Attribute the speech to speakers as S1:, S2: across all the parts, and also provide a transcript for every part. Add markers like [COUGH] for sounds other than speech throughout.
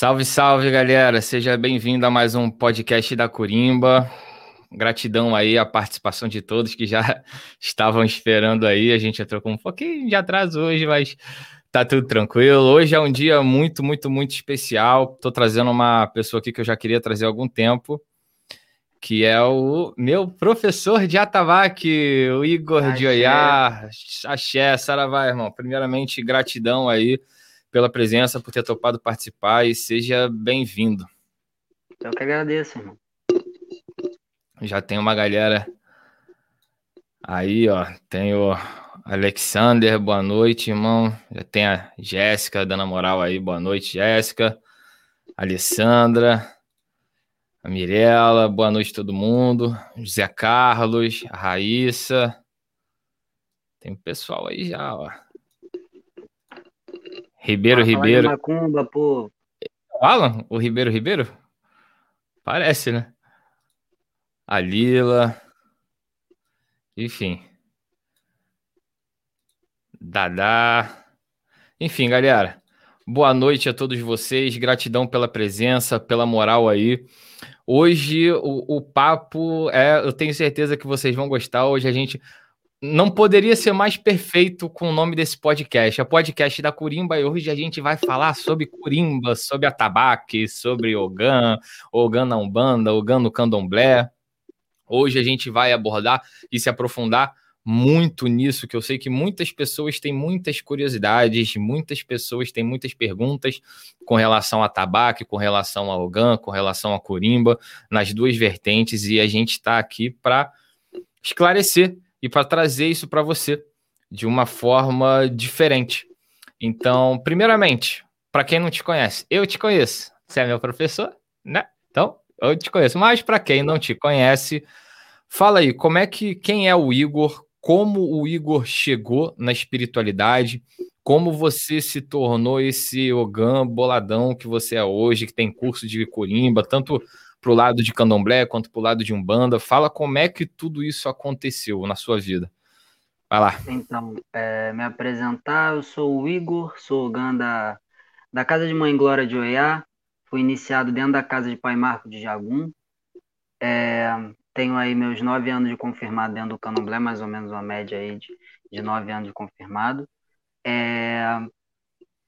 S1: Salve, salve, galera! Seja bem-vindo a mais um podcast da Corimba. Gratidão aí a participação de todos que já [LAUGHS] estavam esperando aí. A gente entrou com um pouquinho de atraso hoje, mas tá tudo tranquilo. Hoje é um dia muito, muito, muito especial. Tô trazendo uma pessoa aqui que eu já queria trazer há algum tempo, que é o meu professor de atabaque, o Igor Axé. de Oiá. Axé, Saravá, irmão. Primeiramente, gratidão aí pela presença, por ter topado participar e seja bem-vindo.
S2: Eu que agradeço, irmão.
S1: Já tem uma galera aí, ó. Tem o Alexander, boa noite, irmão. Já tem a Jéssica dando moral aí, boa noite, Jéssica. Alessandra, a Mirella, boa noite todo mundo. José Carlos, a Raíssa. Tem um pessoal aí já, ó. Ribeiro, Ribeiro.
S2: Macumba, pô.
S1: Alan? O Ribeiro, Ribeiro? Parece, né? A Lila. Enfim. Dadá. Enfim, galera. Boa noite a todos vocês. Gratidão pela presença, pela moral aí. Hoje o, o papo é. Eu tenho certeza que vocês vão gostar. Hoje a gente não poderia ser mais perfeito com o nome desse podcast. É o podcast da Curimba e hoje a gente vai falar sobre Curimba, sobre atabaque, sobre Ogan, Ogan na Umbanda, Ogan no Candomblé. Hoje a gente vai abordar e se aprofundar muito nisso, que eu sei que muitas pessoas têm muitas curiosidades, muitas pessoas têm muitas perguntas com relação a tabaco, com relação a Ogan, com relação a Curimba, nas duas vertentes, e a gente está aqui para esclarecer e para trazer isso para você de uma forma diferente. Então, primeiramente, para quem não te conhece, eu te conheço. Você é meu professor, né? Então, eu te conheço. Mas para quem não te conhece, fala aí, como é que quem é o Igor? Como o Igor chegou na espiritualidade? Como você se tornou esse Ogã boladão que você é hoje, que tem curso de corimba, tanto para o lado de candomblé quanto para o lado de umbanda. Fala como é que tudo isso aconteceu na sua vida. Vai lá.
S2: Então, é, me apresentar, eu sou o Igor, sou Ogã da, da Casa de Mãe Glória de Oiá, fui iniciado dentro da Casa de Pai Marco de Jagum. É, tenho aí meus nove anos de confirmado dentro do candomblé, mais ou menos uma média aí de, de nove anos de confirmado. É,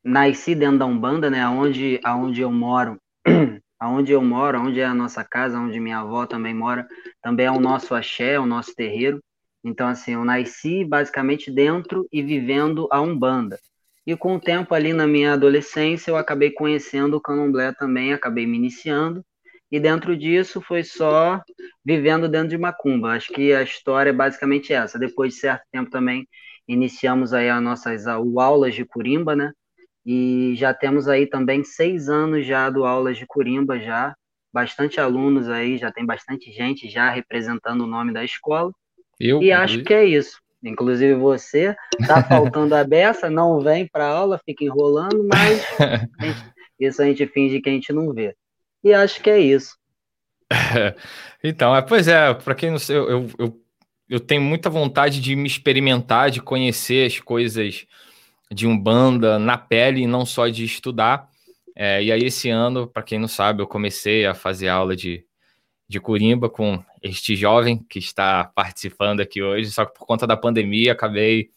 S2: nasci dentro da Umbanda, né, onde, onde eu moro, [CLEARS THROAT] aonde eu moro, onde é a nossa casa, onde minha avó também mora, também é o nosso axé, o nosso terreiro. Então, assim, eu nasci basicamente dentro e vivendo a Umbanda. E com o tempo ali na minha adolescência, eu acabei conhecendo o candomblé também, acabei me iniciando. E dentro disso foi só vivendo dentro de Macumba. Acho que a história é basicamente essa. Depois de certo tempo também iniciamos aí as nossas aulas de Curimba, né? E já temos aí também seis anos já do aulas de Curimba já, bastante alunos aí, já tem bastante gente já representando o nome da escola. Eu, e acho que é isso. Inclusive você, tá [LAUGHS] faltando a beça, não vem para aula, fica enrolando, mas [LAUGHS] a gente, isso a gente finge que a gente não vê. E acho que é isso. [LAUGHS]
S1: então, é, pois é, para quem não sei, eu, eu, eu tenho muita vontade de me experimentar, de conhecer as coisas de Umbanda na pele e não só de estudar. É, e aí, esse ano, para quem não sabe, eu comecei a fazer aula de, de Curimba com este jovem que está participando aqui hoje, só que por conta da pandemia acabei,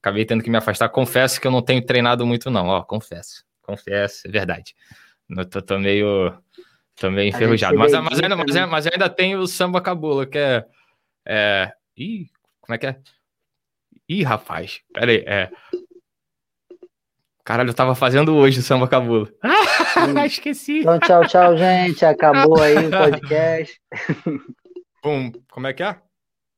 S1: acabei tendo que me afastar. Confesso que eu não tenho treinado muito, não, ó, confesso, confesso, é verdade. Eu tô, tô meio, tô meio enferrujado, mas, mas, ainda, mas, mas ainda tenho o samba cabula, que é, é... Ih, como é que é? Ih, rapaz, peraí, é Caralho, eu tava fazendo hoje o samba cabula. Ah, esqueci.
S2: Então, tchau, tchau, gente. Acabou aí o [LAUGHS] podcast.
S1: Bum, como é que é?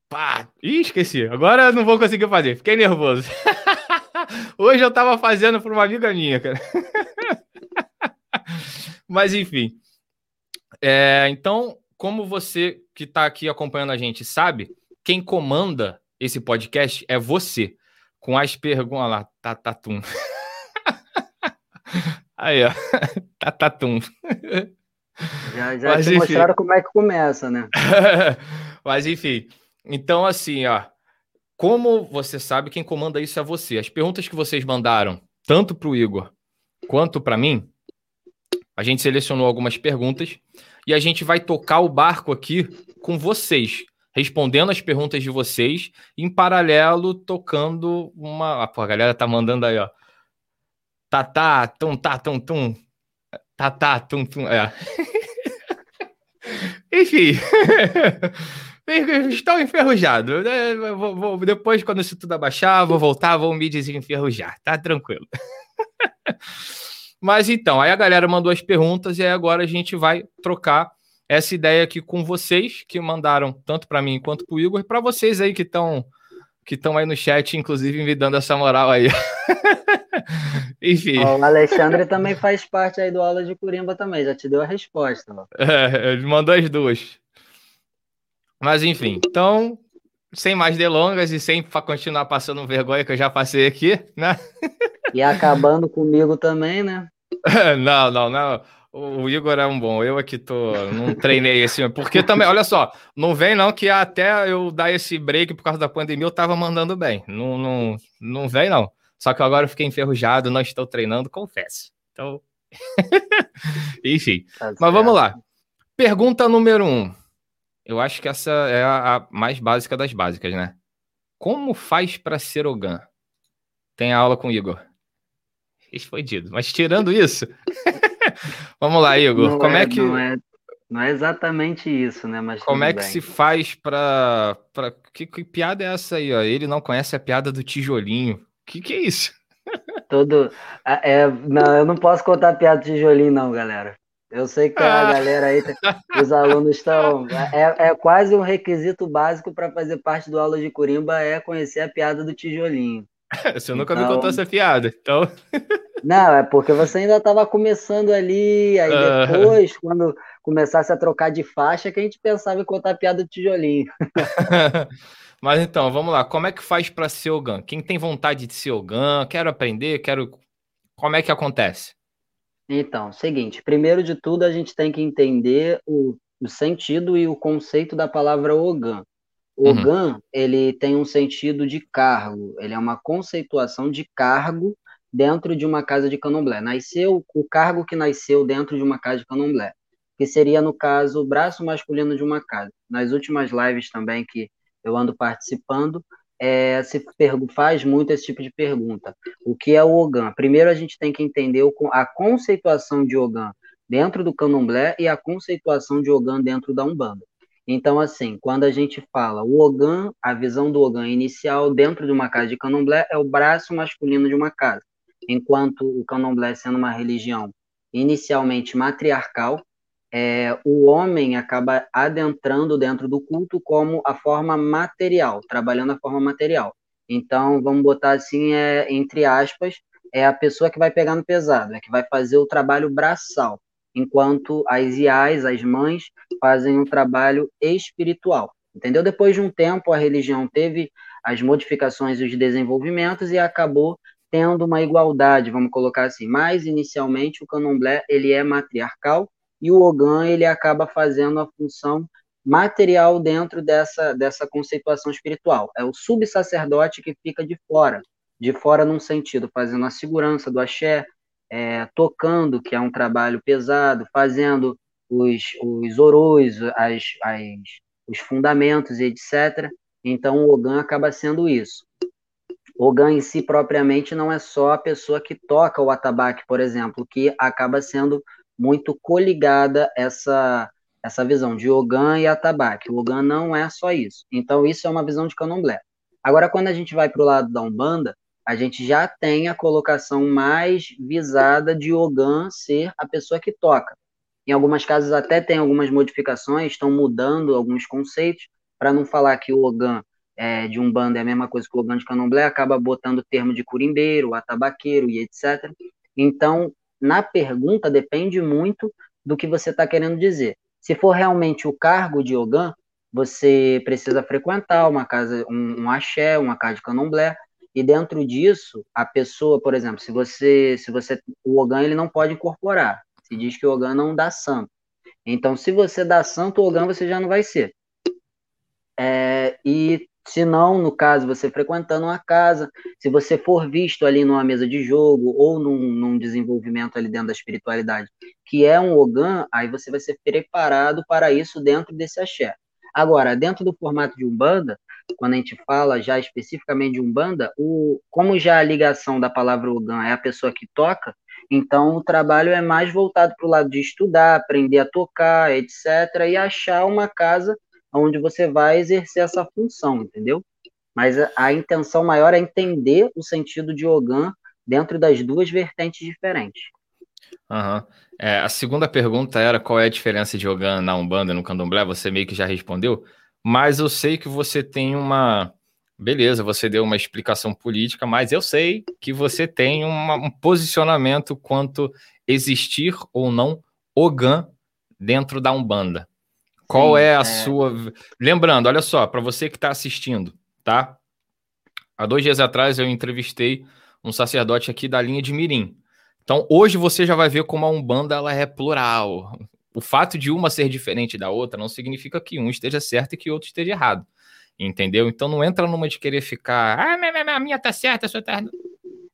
S1: Pá! Ih, esqueci. Agora eu não vou conseguir fazer. Fiquei nervoso. [LAUGHS] Hoje eu tava fazendo por uma amiga minha, cara. [LAUGHS] Mas enfim. É, então, como você que tá aqui acompanhando a gente sabe, quem comanda esse podcast é você. Com as perguntas lá, tá, tá, tum. Aí, ó. [LAUGHS] Tatatum.
S2: Já, já Mas, te enfim. mostraram como é que começa, né? [LAUGHS]
S1: Mas enfim. Então, assim, ó. Como você sabe, quem comanda isso é você. As perguntas que vocês mandaram, tanto para o Igor quanto para mim, A gente selecionou algumas perguntas e a gente vai tocar o barco aqui com vocês, respondendo as perguntas de vocês, em paralelo tocando uma. Ah, pô, a galera tá mandando aí, ó. Tá, tá, tum, tá, tum, tum. Tá, tá, tum, tum. É. [LAUGHS] [LAUGHS] Enfim. Estou enferrujado. É, vou, vou, depois, quando isso tudo abaixar, vou voltar, vou me desenferrujar. Tá tranquilo. [LAUGHS] Mas então, aí a galera mandou as perguntas e aí agora a gente vai trocar essa ideia aqui com vocês, que mandaram tanto para mim quanto para o Igor, para vocês aí que estão que estão aí no chat, inclusive me dando essa moral aí. [LAUGHS] Enfim.
S2: o Alexandre também faz parte aí do aula de Curimba também, já te deu a resposta.
S1: É, ele mandou as duas. Mas enfim, então, sem mais delongas e sem continuar passando vergonha que eu já passei aqui, né?
S2: E acabando comigo também, né? [LAUGHS]
S1: não, não, não. O Igor é um bom, eu aqui tô, não treinei esse, porque também, olha só, não vem não que até eu dar esse break por causa da pandemia eu tava mandando bem, não, não, não vem não. Só que agora eu fiquei enferrujado, não estou treinando, confesso. Então, [LAUGHS] enfim. Tá Mas vamos lá. Pergunta número um. Eu acho que essa é a, mais básica das básicas, né? Como faz para ser Ogan? Tem aula com o Igor. Explodido. Mas tirando isso, [LAUGHS] [LAUGHS] vamos lá, Igor. Não como é, é, que
S2: não é, não é exatamente isso, né? Mas
S1: como é que bem. se faz para para que, que, piada é essa aí? Ó? Ele não conhece a piada do tijolinho. Que que é isso? [LAUGHS]
S2: Todo é, não, eu não posso contar a piada do tijolinho, não, galera. Eu sei que a ah. galera aí, os alunos estão. É, é quase um requisito básico para fazer parte do aula de Curimba é conhecer a piada do tijolinho. [LAUGHS]
S1: Você nunca então... me contou essa piada, então. [LAUGHS]
S2: Não, é porque você ainda estava começando ali, aí depois, quando começasse a trocar de faixa, que a gente pensava em contar a piada do tijolinho. [LAUGHS]
S1: Mas então, vamos lá. Como é que faz para ser Ogan? Quem tem vontade de ser Ogan? Quero aprender, quero. Como é que acontece?
S2: Então, seguinte, primeiro de tudo a gente tem que entender o, o sentido e o conceito da palavra Ogan. Ogan, uhum. ele tem um sentido de cargo, ele é uma conceituação de cargo dentro de uma casa de candomblé. Nasceu o cargo que nasceu dentro de uma casa de candomblé, que seria, no caso, o braço masculino de uma casa. Nas últimas lives também que eu ando participando, é, se faz muito esse tipo de pergunta. O que é o Ogan? Primeiro a gente tem que entender a conceituação de Ogan dentro do candomblé e a conceituação de Ogan dentro da Umbanda. Então, assim, quando a gente fala o Ogan, a visão do Ogan inicial dentro de uma casa de candomblé é o braço masculino de uma casa, enquanto o candomblé sendo uma religião inicialmente matriarcal, é, o homem acaba adentrando dentro do culto como a forma material, trabalhando a forma material. Então, vamos botar assim, é, entre aspas, é a pessoa que vai pegar no pesado, é que vai fazer o trabalho braçal, enquanto as IAs, as mães, fazem um trabalho espiritual. Entendeu? Depois de um tempo, a religião teve as modificações e os desenvolvimentos e acabou tendo uma igualdade, vamos colocar assim. Mas, inicialmente, o candomblé ele é matriarcal e o Ogan ele acaba fazendo a função material dentro dessa, dessa conceituação espiritual. É o subsacerdote que fica de fora, de fora num sentido, fazendo a segurança do axé, é, tocando, que é um trabalho pesado, fazendo os, os orôs, as, as, os fundamentos etc. Então o Ogan acaba sendo isso. O Ogan em si propriamente não é só a pessoa que toca o atabaque, por exemplo, que acaba sendo muito coligada essa essa visão de Ogan e Atabaque. O Ogan não é só isso. Então, isso é uma visão de candomblé. Agora, quando a gente vai para o lado da Umbanda, a gente já tem a colocação mais visada de Ogan ser a pessoa que toca. Em algumas casas até tem algumas modificações, estão mudando alguns conceitos, para não falar que o Ogan é, de Umbanda é a mesma coisa que o Ogan de candomblé, acaba botando o termo de curimbeiro, atabaqueiro e etc. Então, na pergunta depende muito do que você está querendo dizer. Se for realmente o cargo de Ogan, você precisa frequentar uma casa, um, um axé, uma casa de candomblé, e dentro disso, a pessoa, por exemplo, se você, se você, o Ogan ele não pode incorporar. Se diz que o Ogan não dá santo. Então, se você dá santo, o Ogan você já não vai ser. É, e Se não, no caso, você frequentando uma casa, se você for visto ali numa mesa de jogo ou num, num desenvolvimento ali dentro da espiritualidade, que é um Ogã, aí você vai ser preparado para isso dentro desse axé. Agora, dentro do formato de Umbanda, quando a gente fala já especificamente de Umbanda, o, como já a ligação da palavra Ogã é a pessoa que toca, então o trabalho é mais voltado para o lado de estudar, aprender a tocar, etc., e achar uma casa onde você vai exercer essa função, entendeu? Mas a, a intenção maior é entender o sentido de Ogã dentro das duas vertentes diferentes.
S1: Uhum. É, a segunda pergunta era qual é a diferença de Ogã na Umbanda e no Candomblé, você meio que já respondeu, mas eu sei que você tem uma... Beleza, você deu uma explicação política, mas eu sei que você tem uma, um posicionamento quanto existir ou não Ogã dentro da Umbanda. Qual Sim, é a é... sua. Lembrando, olha só, para você que está assistindo, tá? Há dois dias atrás eu entrevistei um sacerdote aqui da linha de Mirim. Então hoje você já vai ver como a Umbanda ela é plural. O fato de uma ser diferente da outra não significa que um esteja certo e que o outro esteja errado. Entendeu? Então não entra numa de querer ficar, ah, a minha tá certa, a sua tá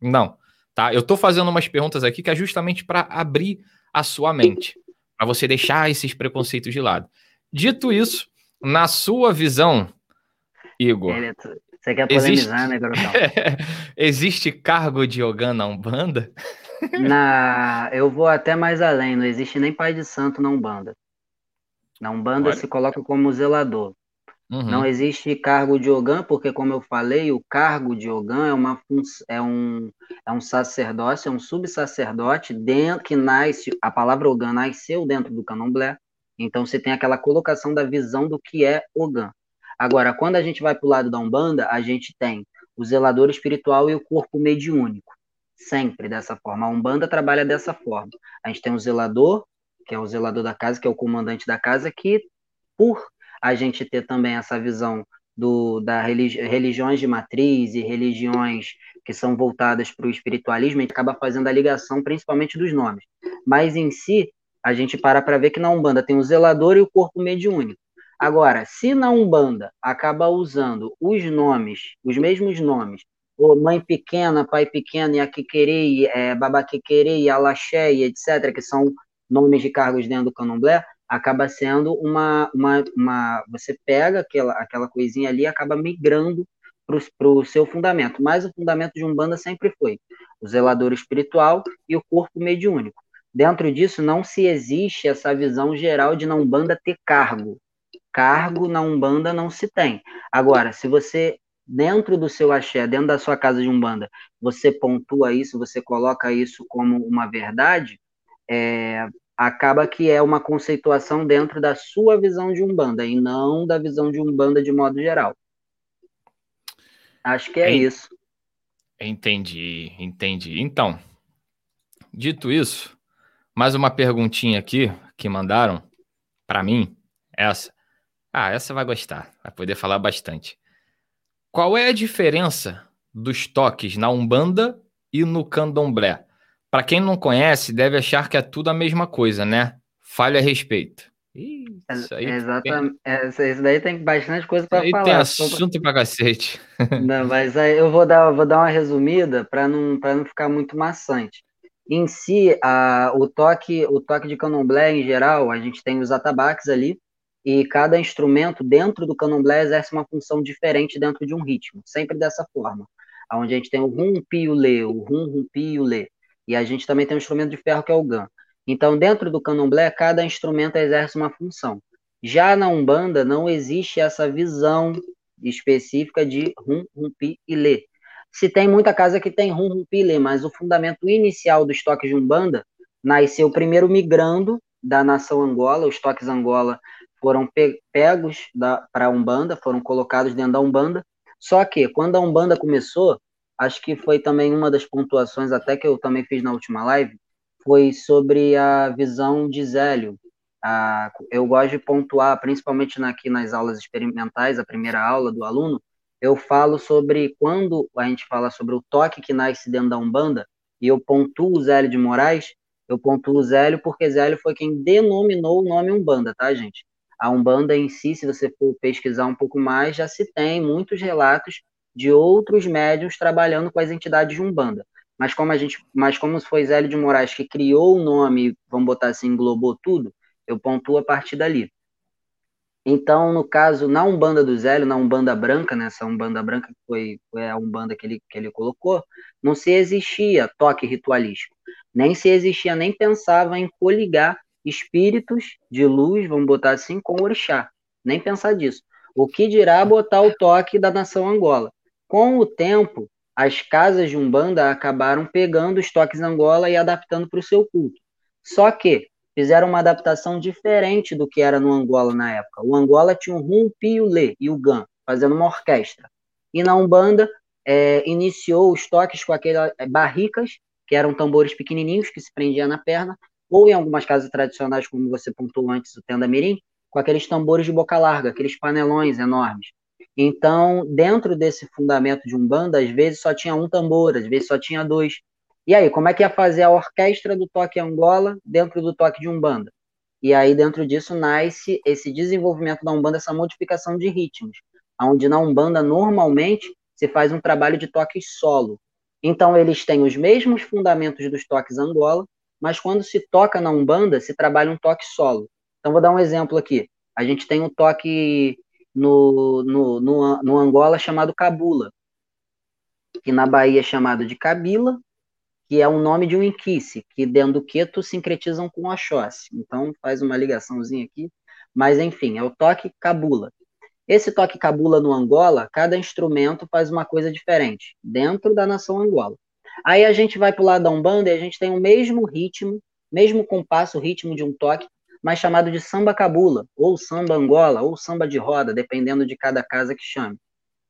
S1: Não, tá? Eu tô fazendo umas perguntas aqui que é justamente para abrir a sua mente, para você deixar esses preconceitos de lado. Dito isso, na sua visão, Igor. É
S2: você quer polemizar, existe... né, garotão? [LAUGHS]
S1: existe cargo de Yogan na Umbanda? [LAUGHS]
S2: Na... Eu vou até mais além, não existe nem pai de santo na Umbanda. Na Umbanda Olha. se coloca como zelador. Uhum. Não existe cargo de Ogã, porque, como eu falei, o cargo de Ogã é, uma é, um, é um sacerdócio, é um subsacerdote dentro, que nasce, a palavra Ogã nasceu dentro do candomblé, então você tem aquela colocação da visão do que é Ogã. Agora, quando a gente vai para o lado da Umbanda, a gente tem o zelador espiritual e o corpo mediúnico. Sempre dessa forma. A Umbanda trabalha dessa forma. A gente tem o zelador, que é o zelador da casa, que é o comandante da casa, que por a gente ter também essa visão do, da religi religiões de matriz e religiões que são voltadas para o espiritualismo, a gente acaba fazendo a ligação principalmente dos nomes. Mas em si, a gente para para ver que na Umbanda tem o zelador e o corpo mediúnico. Agora, se na Umbanda acaba usando os nomes, os mesmos nomes, ou mãe pequena, pai pequeno, e Aquiquerei, é, Babaquequerei, Alaxé, etc., que são nomes de cargos dentro do candomblé, acaba sendo uma, uma, uma você pega aquela, aquela coisinha ali e acaba migrando para o seu fundamento. Mas o fundamento de Umbanda sempre foi o zelador espiritual e o corpo mediúnico. Dentro disso, não se existe essa visão geral de na Umbanda ter cargo. Cargo na Umbanda não se tem. Agora, se você, dentro do seu axé, dentro da sua casa de Umbanda, você pontua isso, você coloca isso como uma verdade, é, acaba que é uma conceituação dentro da sua visão de Umbanda e não da visão de Umbanda de modo geral. Acho que é, é isso.
S1: Entendi, entendi. Então, dito isso, mais uma perguntinha aqui que mandaram para mim. Essa. Ah, essa vai gostar. Vai poder falar bastante. Qual é a diferença dos toques na Umbanda e no Candomblé? Para quem não conhece, deve achar que é tudo a mesma coisa, né? Fale a respeito.
S2: Isso aí Exatamente. Tem... Isso daí tem bastante coisa para falar.
S1: Tem assunto pra cacete.
S2: Não, [LAUGHS] mas aí eu vou dar, vou dar uma resumida para não, não ficar muito maçante. Em si, a, o toque o toque de candomblé, em geral, a gente tem os atabaques ali, e cada instrumento dentro do candomblé exerce uma função diferente dentro de um ritmo, sempre dessa forma. Onde a gente tem o rum, pi e o lê, o rum, rum, pi e o lê. E a gente também tem um instrumento de ferro que é o gan. Então, dentro do candomblé, cada instrumento exerce uma função. Já na Umbanda, não existe essa visão específica de rum, rum, pi e lê. Se tem muita casa que tem rum, rum, pi, mas o fundamento inicial dos toques de Umbanda nasceu primeiro migrando da nação Angola, os toques Angola foram pe pegos para a Umbanda, foram colocados dentro da Umbanda, só que quando a Umbanda começou, acho que foi também uma das pontuações, até que eu também fiz na última live, foi sobre a visão de Zélio. Ah, eu gosto de pontuar, principalmente aqui nas aulas experimentais, a primeira aula do aluno, eu falo sobre quando a gente fala sobre o toque que nasce dentro da Umbanda, e eu pontuo o Zélio de Moraes, eu pontuo o Zélio porque Zélio foi quem denominou o nome Umbanda, tá, gente? A Umbanda em si, se você for pesquisar um pouco mais, já se tem muitos relatos de outros médiums trabalhando com as entidades de Umbanda. Mas como a gente, mas como foi Zélio de Moraes que criou o nome, vamos botar assim, englobou tudo, eu pontuo a partir dali. Então, no caso, na Umbanda do Zélio, na Umbanda Branca, nessa né, Umbanda Branca que foi, foi a Umbanda que ele, que ele colocou, não se existia toque ritualístico. Nem se existia, nem pensava em coligar espíritos de luz, vamos botar assim, com orixá. Nem pensar disso. O que dirá botar o toque da nação Angola? Com o tempo, as casas de Umbanda acabaram pegando os toques Angola e adaptando para o seu culto. Só que fizeram uma adaptação diferente do que era no Angola na época. O Angola tinha o rum, pio, lê e o gan, fazendo uma orquestra. E na Umbanda é, iniciou os toques com aquelas barricas, que eram tambores pequenininhos que se prendiam na perna, ou em algumas casas tradicionais, como você pontuou antes, o Tenda Mirim, com aqueles tambores de boca larga, aqueles panelões enormes. Então, dentro desse fundamento de Umbanda, às vezes só tinha um tambor, às vezes só tinha dois. E aí, como é que ia fazer a orquestra do toque Angola dentro do toque de Umbanda? E aí, dentro disso, nasce esse desenvolvimento da Umbanda, essa modificação de ritmos, onde na Umbanda, normalmente, se faz um trabalho de toque solo. Então, eles têm os mesmos fundamentos dos toques Angola, mas quando se toca na Umbanda, se trabalha um toque solo. Então, vou dar um exemplo aqui. A gente tem um toque no, no, no, no Angola chamado Cabula, que na Bahia é chamado de Cabila, que é o nome de um inquice, que dentro do queto sincretizam com Oxóssi. Então, faz uma ligaçãozinha aqui. Mas, enfim, é o toque Cabula. Esse toque Cabula no Angola, cada instrumento faz uma coisa diferente, dentro da nação Angola. Aí a gente vai para o lado da Umbanda e a gente tem o mesmo ritmo, mesmo compasso, ritmo de um toque, mas chamado de samba cabula, ou samba angola, ou samba de roda, dependendo de cada casa que chame.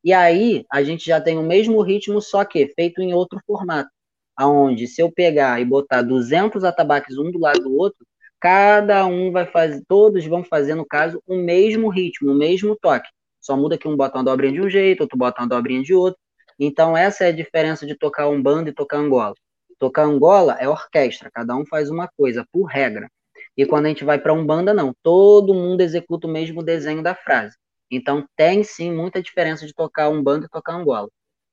S2: E aí a gente já tem o mesmo ritmo, só que feito em outro formato, aonde se eu pegar e botar 200 atabaques um do lado do outro, cada um vai fazer, todos vão fazer, no caso, o mesmo ritmo, o mesmo toque. Só muda que um bota uma dobrinha de um jeito, outro bota uma dobrinha de outro, então, essa é a diferença de tocar um bando e tocar Angola. Tocar Angola é orquestra, cada um faz uma coisa, por regra. E quando a gente vai para um banda, não. Todo mundo executa o mesmo desenho da frase. Então, tem sim muita diferença de tocar um bando e tocar Angola.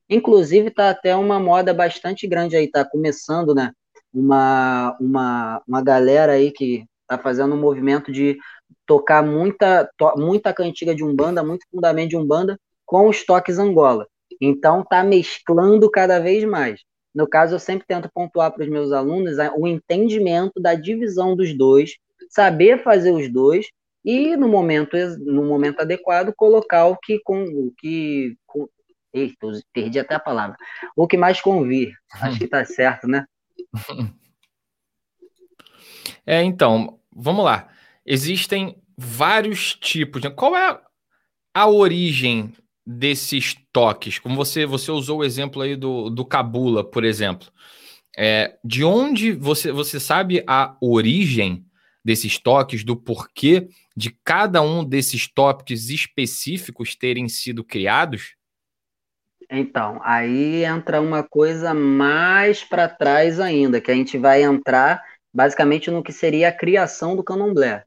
S2: Inclusive, está até uma moda bastante grande aí, está começando, né? Uma, uma, uma galera aí que está fazendo um movimento de tocar muita, to, muita cantiga de Umbanda, muito fundamento de Umbanda, com os toques Angola. Então, está mesclando cada vez mais. No caso, eu sempre tento pontuar para os meus alunos o entendimento da divisão dos dois, saber fazer os dois e, no momento, no momento adequado, colocar o que. Com, o que com, eita, perdi até a palavra. O que mais convir. [LAUGHS] Acho que está certo, né? [LAUGHS]
S1: É, então, vamos lá. Existem vários tipos. Qual é a origem desses toques? Como você, você usou o exemplo aí do, do Cabula, por exemplo. É, de onde você, você sabe a origem desses toques, do porquê de cada um desses tópicos específicos terem sido criados?
S2: Então, aí entra uma coisa mais para trás ainda, que a gente vai entrar basicamente no que seria a criação do candomblé.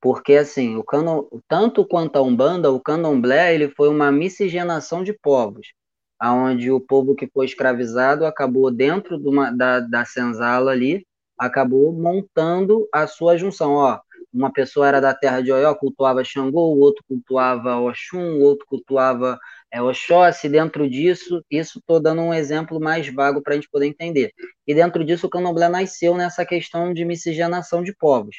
S2: Porque, assim, o cano, tanto quanto a Umbanda, o candomblé ele foi uma miscigenação de povos, aonde o povo que foi escravizado acabou dentro de uma, da, da senzala ali, acabou montando a sua junção. Ó, uma pessoa era da terra de Oió, cultuava Xangô, o outro cultuava Oxum, o outro cultuava é, Oxóssi. Dentro disso, isso estou dando um exemplo mais vago para a gente poder entender. E dentro disso, o candomblé nasceu nessa questão de miscigenação de povos.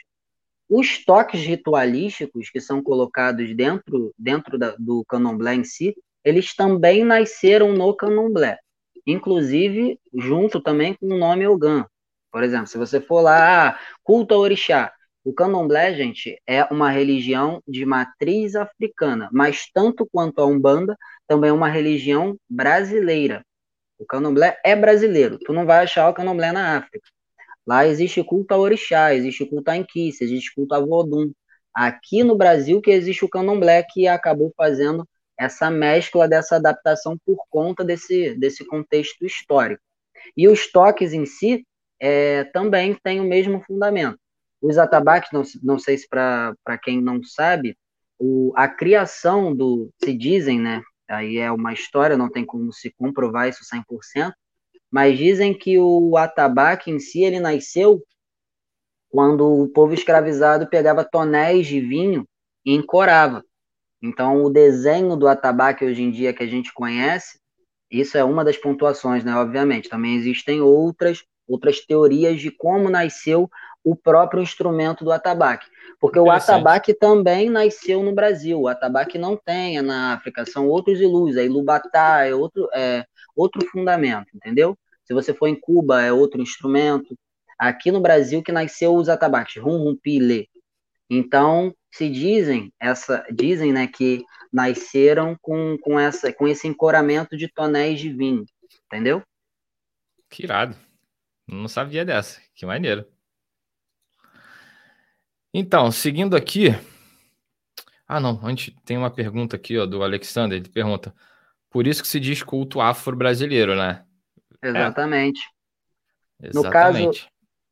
S2: Os toques ritualísticos que são colocados dentro, dentro da, do candomblé em si, eles também nasceram no candomblé, inclusive junto também com o nome Ogã. Por exemplo, se você for lá, ah, culto a orixá, o candomblé, gente, é uma religião de matriz africana, mas tanto quanto a Umbanda, também é uma religião brasileira. O candomblé é brasileiro. Tu não vai achar o candomblé na África. Lá existe culto a orixá, existe culto a Enquice, existe culto a Vodum. Aqui no Brasil que existe o candomblé que acabou fazendo essa mescla dessa adaptação por conta desse, desse contexto histórico. E os toques em si é, também têm o mesmo fundamento. Os atabaques, não, não sei se para quem não sabe, o, a criação do, se dizem, né? Aí é uma história, não tem como se comprovar isso 100%, mas dizem que o atabaque em si, ele nasceu quando o povo escravizado pegava tonéis de vinho e encorava. Então, o desenho do atabaque hoje em dia que a gente conhece, isso é uma das pontuações, né? Obviamente, também existem outras outras teorias de como nasceu o próprio instrumento do atabaque. Porque o atabaque também nasceu no Brasil. O atabaque não tem é na África, são outros ilus. A ilubatá é outro, é outro fundamento, entendeu? Se você for em Cuba, é outro instrumento. Aqui no Brasil que nasceu os atabaques, rum, rum, pile. Então, se dizem, essa, dizem né, que nasceram com, com, essa, com esse encoramento de tonéis de vinho, entendeu?
S1: Que irado. Não sabia dessa. Que maneiro. Então, seguindo aqui. Ah, não. Antes tem uma pergunta aqui, ó, do Alexander. Ele pergunta: por isso que se diz culto afro-brasileiro, né?
S2: Exatamente. É. No Exatamente. caso,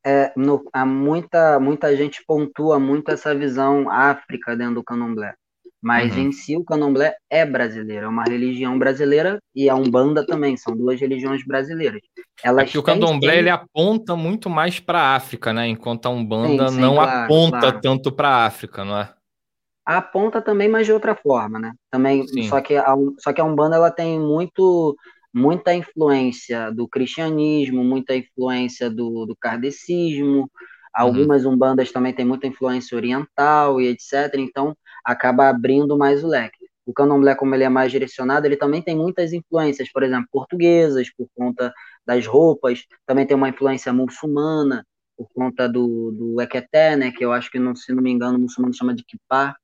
S2: é, no, há muita, muita gente pontua muito essa visão África dentro do candomblé. Mas uhum. em si o candomblé é brasileiro, é uma religião brasileira e a Umbanda também, são duas religiões brasileiras.
S1: Elas é que o candomblé têm... ele aponta muito mais para a África, né? Enquanto a Umbanda sim, sim, não claro, aponta claro. tanto para a África, não é?
S2: Aponta também, mas de outra forma, né? Também, só que a, só que a Umbanda ela tem muito muita influência do cristianismo, muita influência do, do kardecismo, uhum. algumas uhum. umbandas também têm muita influência oriental e etc. Então, acaba abrindo mais o leque. O candomblé, como ele é mais direcionado, ele também tem muitas influências, por exemplo, portuguesas, por conta das roupas, também tem uma influência muçulmana, por conta do, do equeté, né, que eu acho que, não, se não me engano, o muçulmano chama de kippah.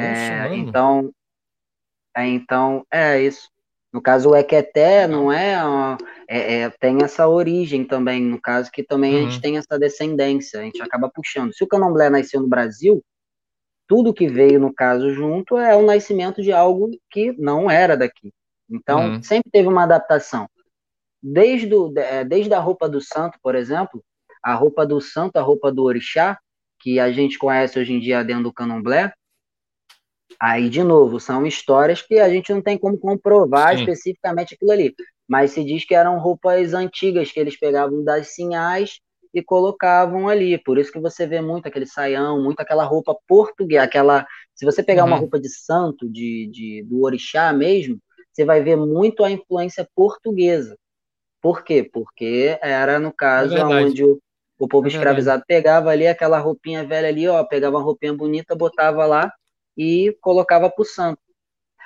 S2: É, então, é, então, é isso. No caso, o equeté não é, é, é, tem essa origem também, no caso que também uhum. a gente tem essa descendência, a gente acaba puxando. Se o candomblé nasceu no Brasil, tudo que veio, no caso, junto é o nascimento de algo que não era daqui. Então, uhum. sempre teve uma adaptação. Desde, o, é, desde a roupa do santo, por exemplo, a roupa do santo, a roupa do orixá, que a gente conhece hoje em dia dentro do candomblé, aí, de novo, são histórias que a gente não tem como comprovar Sim. especificamente aquilo ali. Mas se diz que eram roupas antigas que eles pegavam das sinhais e colocavam ali. Por isso que você vê muito aquele saião, muito aquela roupa portuguesa, aquela. Se você pegar uhum. uma roupa de santo, de, de, do orixá mesmo, você vai ver muito a influência portuguesa. Por quê? Porque era, no caso, é onde o, o povo é escravizado pegava ali aquela roupinha velha ali, ó, pegava uma roupinha bonita, botava lá e colocava para o santo.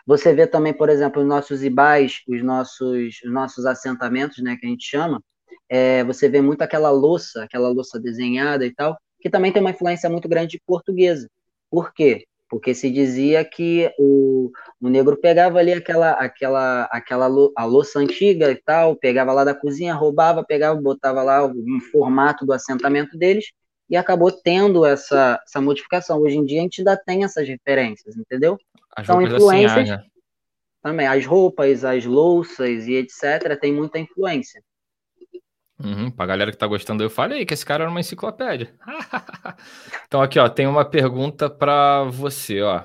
S2: Você vê também, por exemplo, os nossos ibais, os nossos, os nossos assentamentos, né, que a gente chama, é, você vê muito aquela louça, aquela louça desenhada e tal, que também tem uma influência muito grande de portuguesa. Por quê? Porque se dizia que o, o negro pegava ali aquela, aquela, aquela a louça antiga e tal, pegava lá da cozinha, roubava, pegava, botava lá um formato do assentamento deles e acabou tendo essa, essa modificação. Hoje em dia a gente ainda tem essas referências, entendeu?
S1: As São influências assim,
S2: também, as roupas, as louças e etc. tem muita influência.
S1: Uhum, pra galera que tá gostando, eu falei que esse cara era uma enciclopédia. [LAUGHS] então, aqui, ó, tem uma pergunta para você, ó.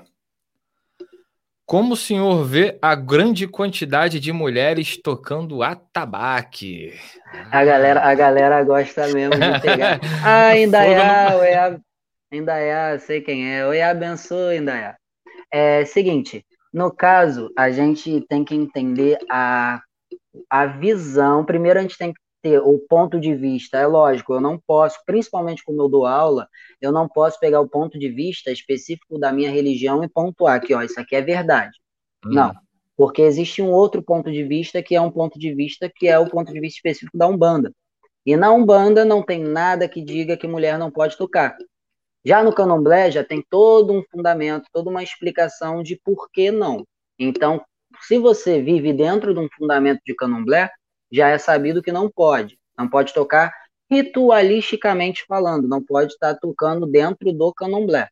S1: Como o senhor vê a grande quantidade de mulheres tocando atabaque?
S2: A galera, a galera gosta mesmo de pegar. [LAUGHS] Ah, Indaiá, Oiá, Indaiá, sei quem é. Oi, abençoe, Indaiá. É seguinte, no caso, a gente tem que entender a, a visão. Primeiro, a gente tem que ter o ponto de vista. É lógico, eu não posso, principalmente como eu dou aula, eu não posso pegar o ponto de vista específico da minha religião e pontuar que, ó, isso aqui é verdade. Hum. Não, porque existe um outro ponto de vista que é um ponto de vista que é o ponto de vista específico da Umbanda. E na Umbanda não tem nada que diga que mulher não pode tocar. Já no Candomblé já tem todo um fundamento, toda uma explicação de por que não. Então, se você vive dentro de um fundamento de Candomblé, já é sabido que não pode. Não pode tocar ritualisticamente falando, não pode estar tocando dentro do candomblé.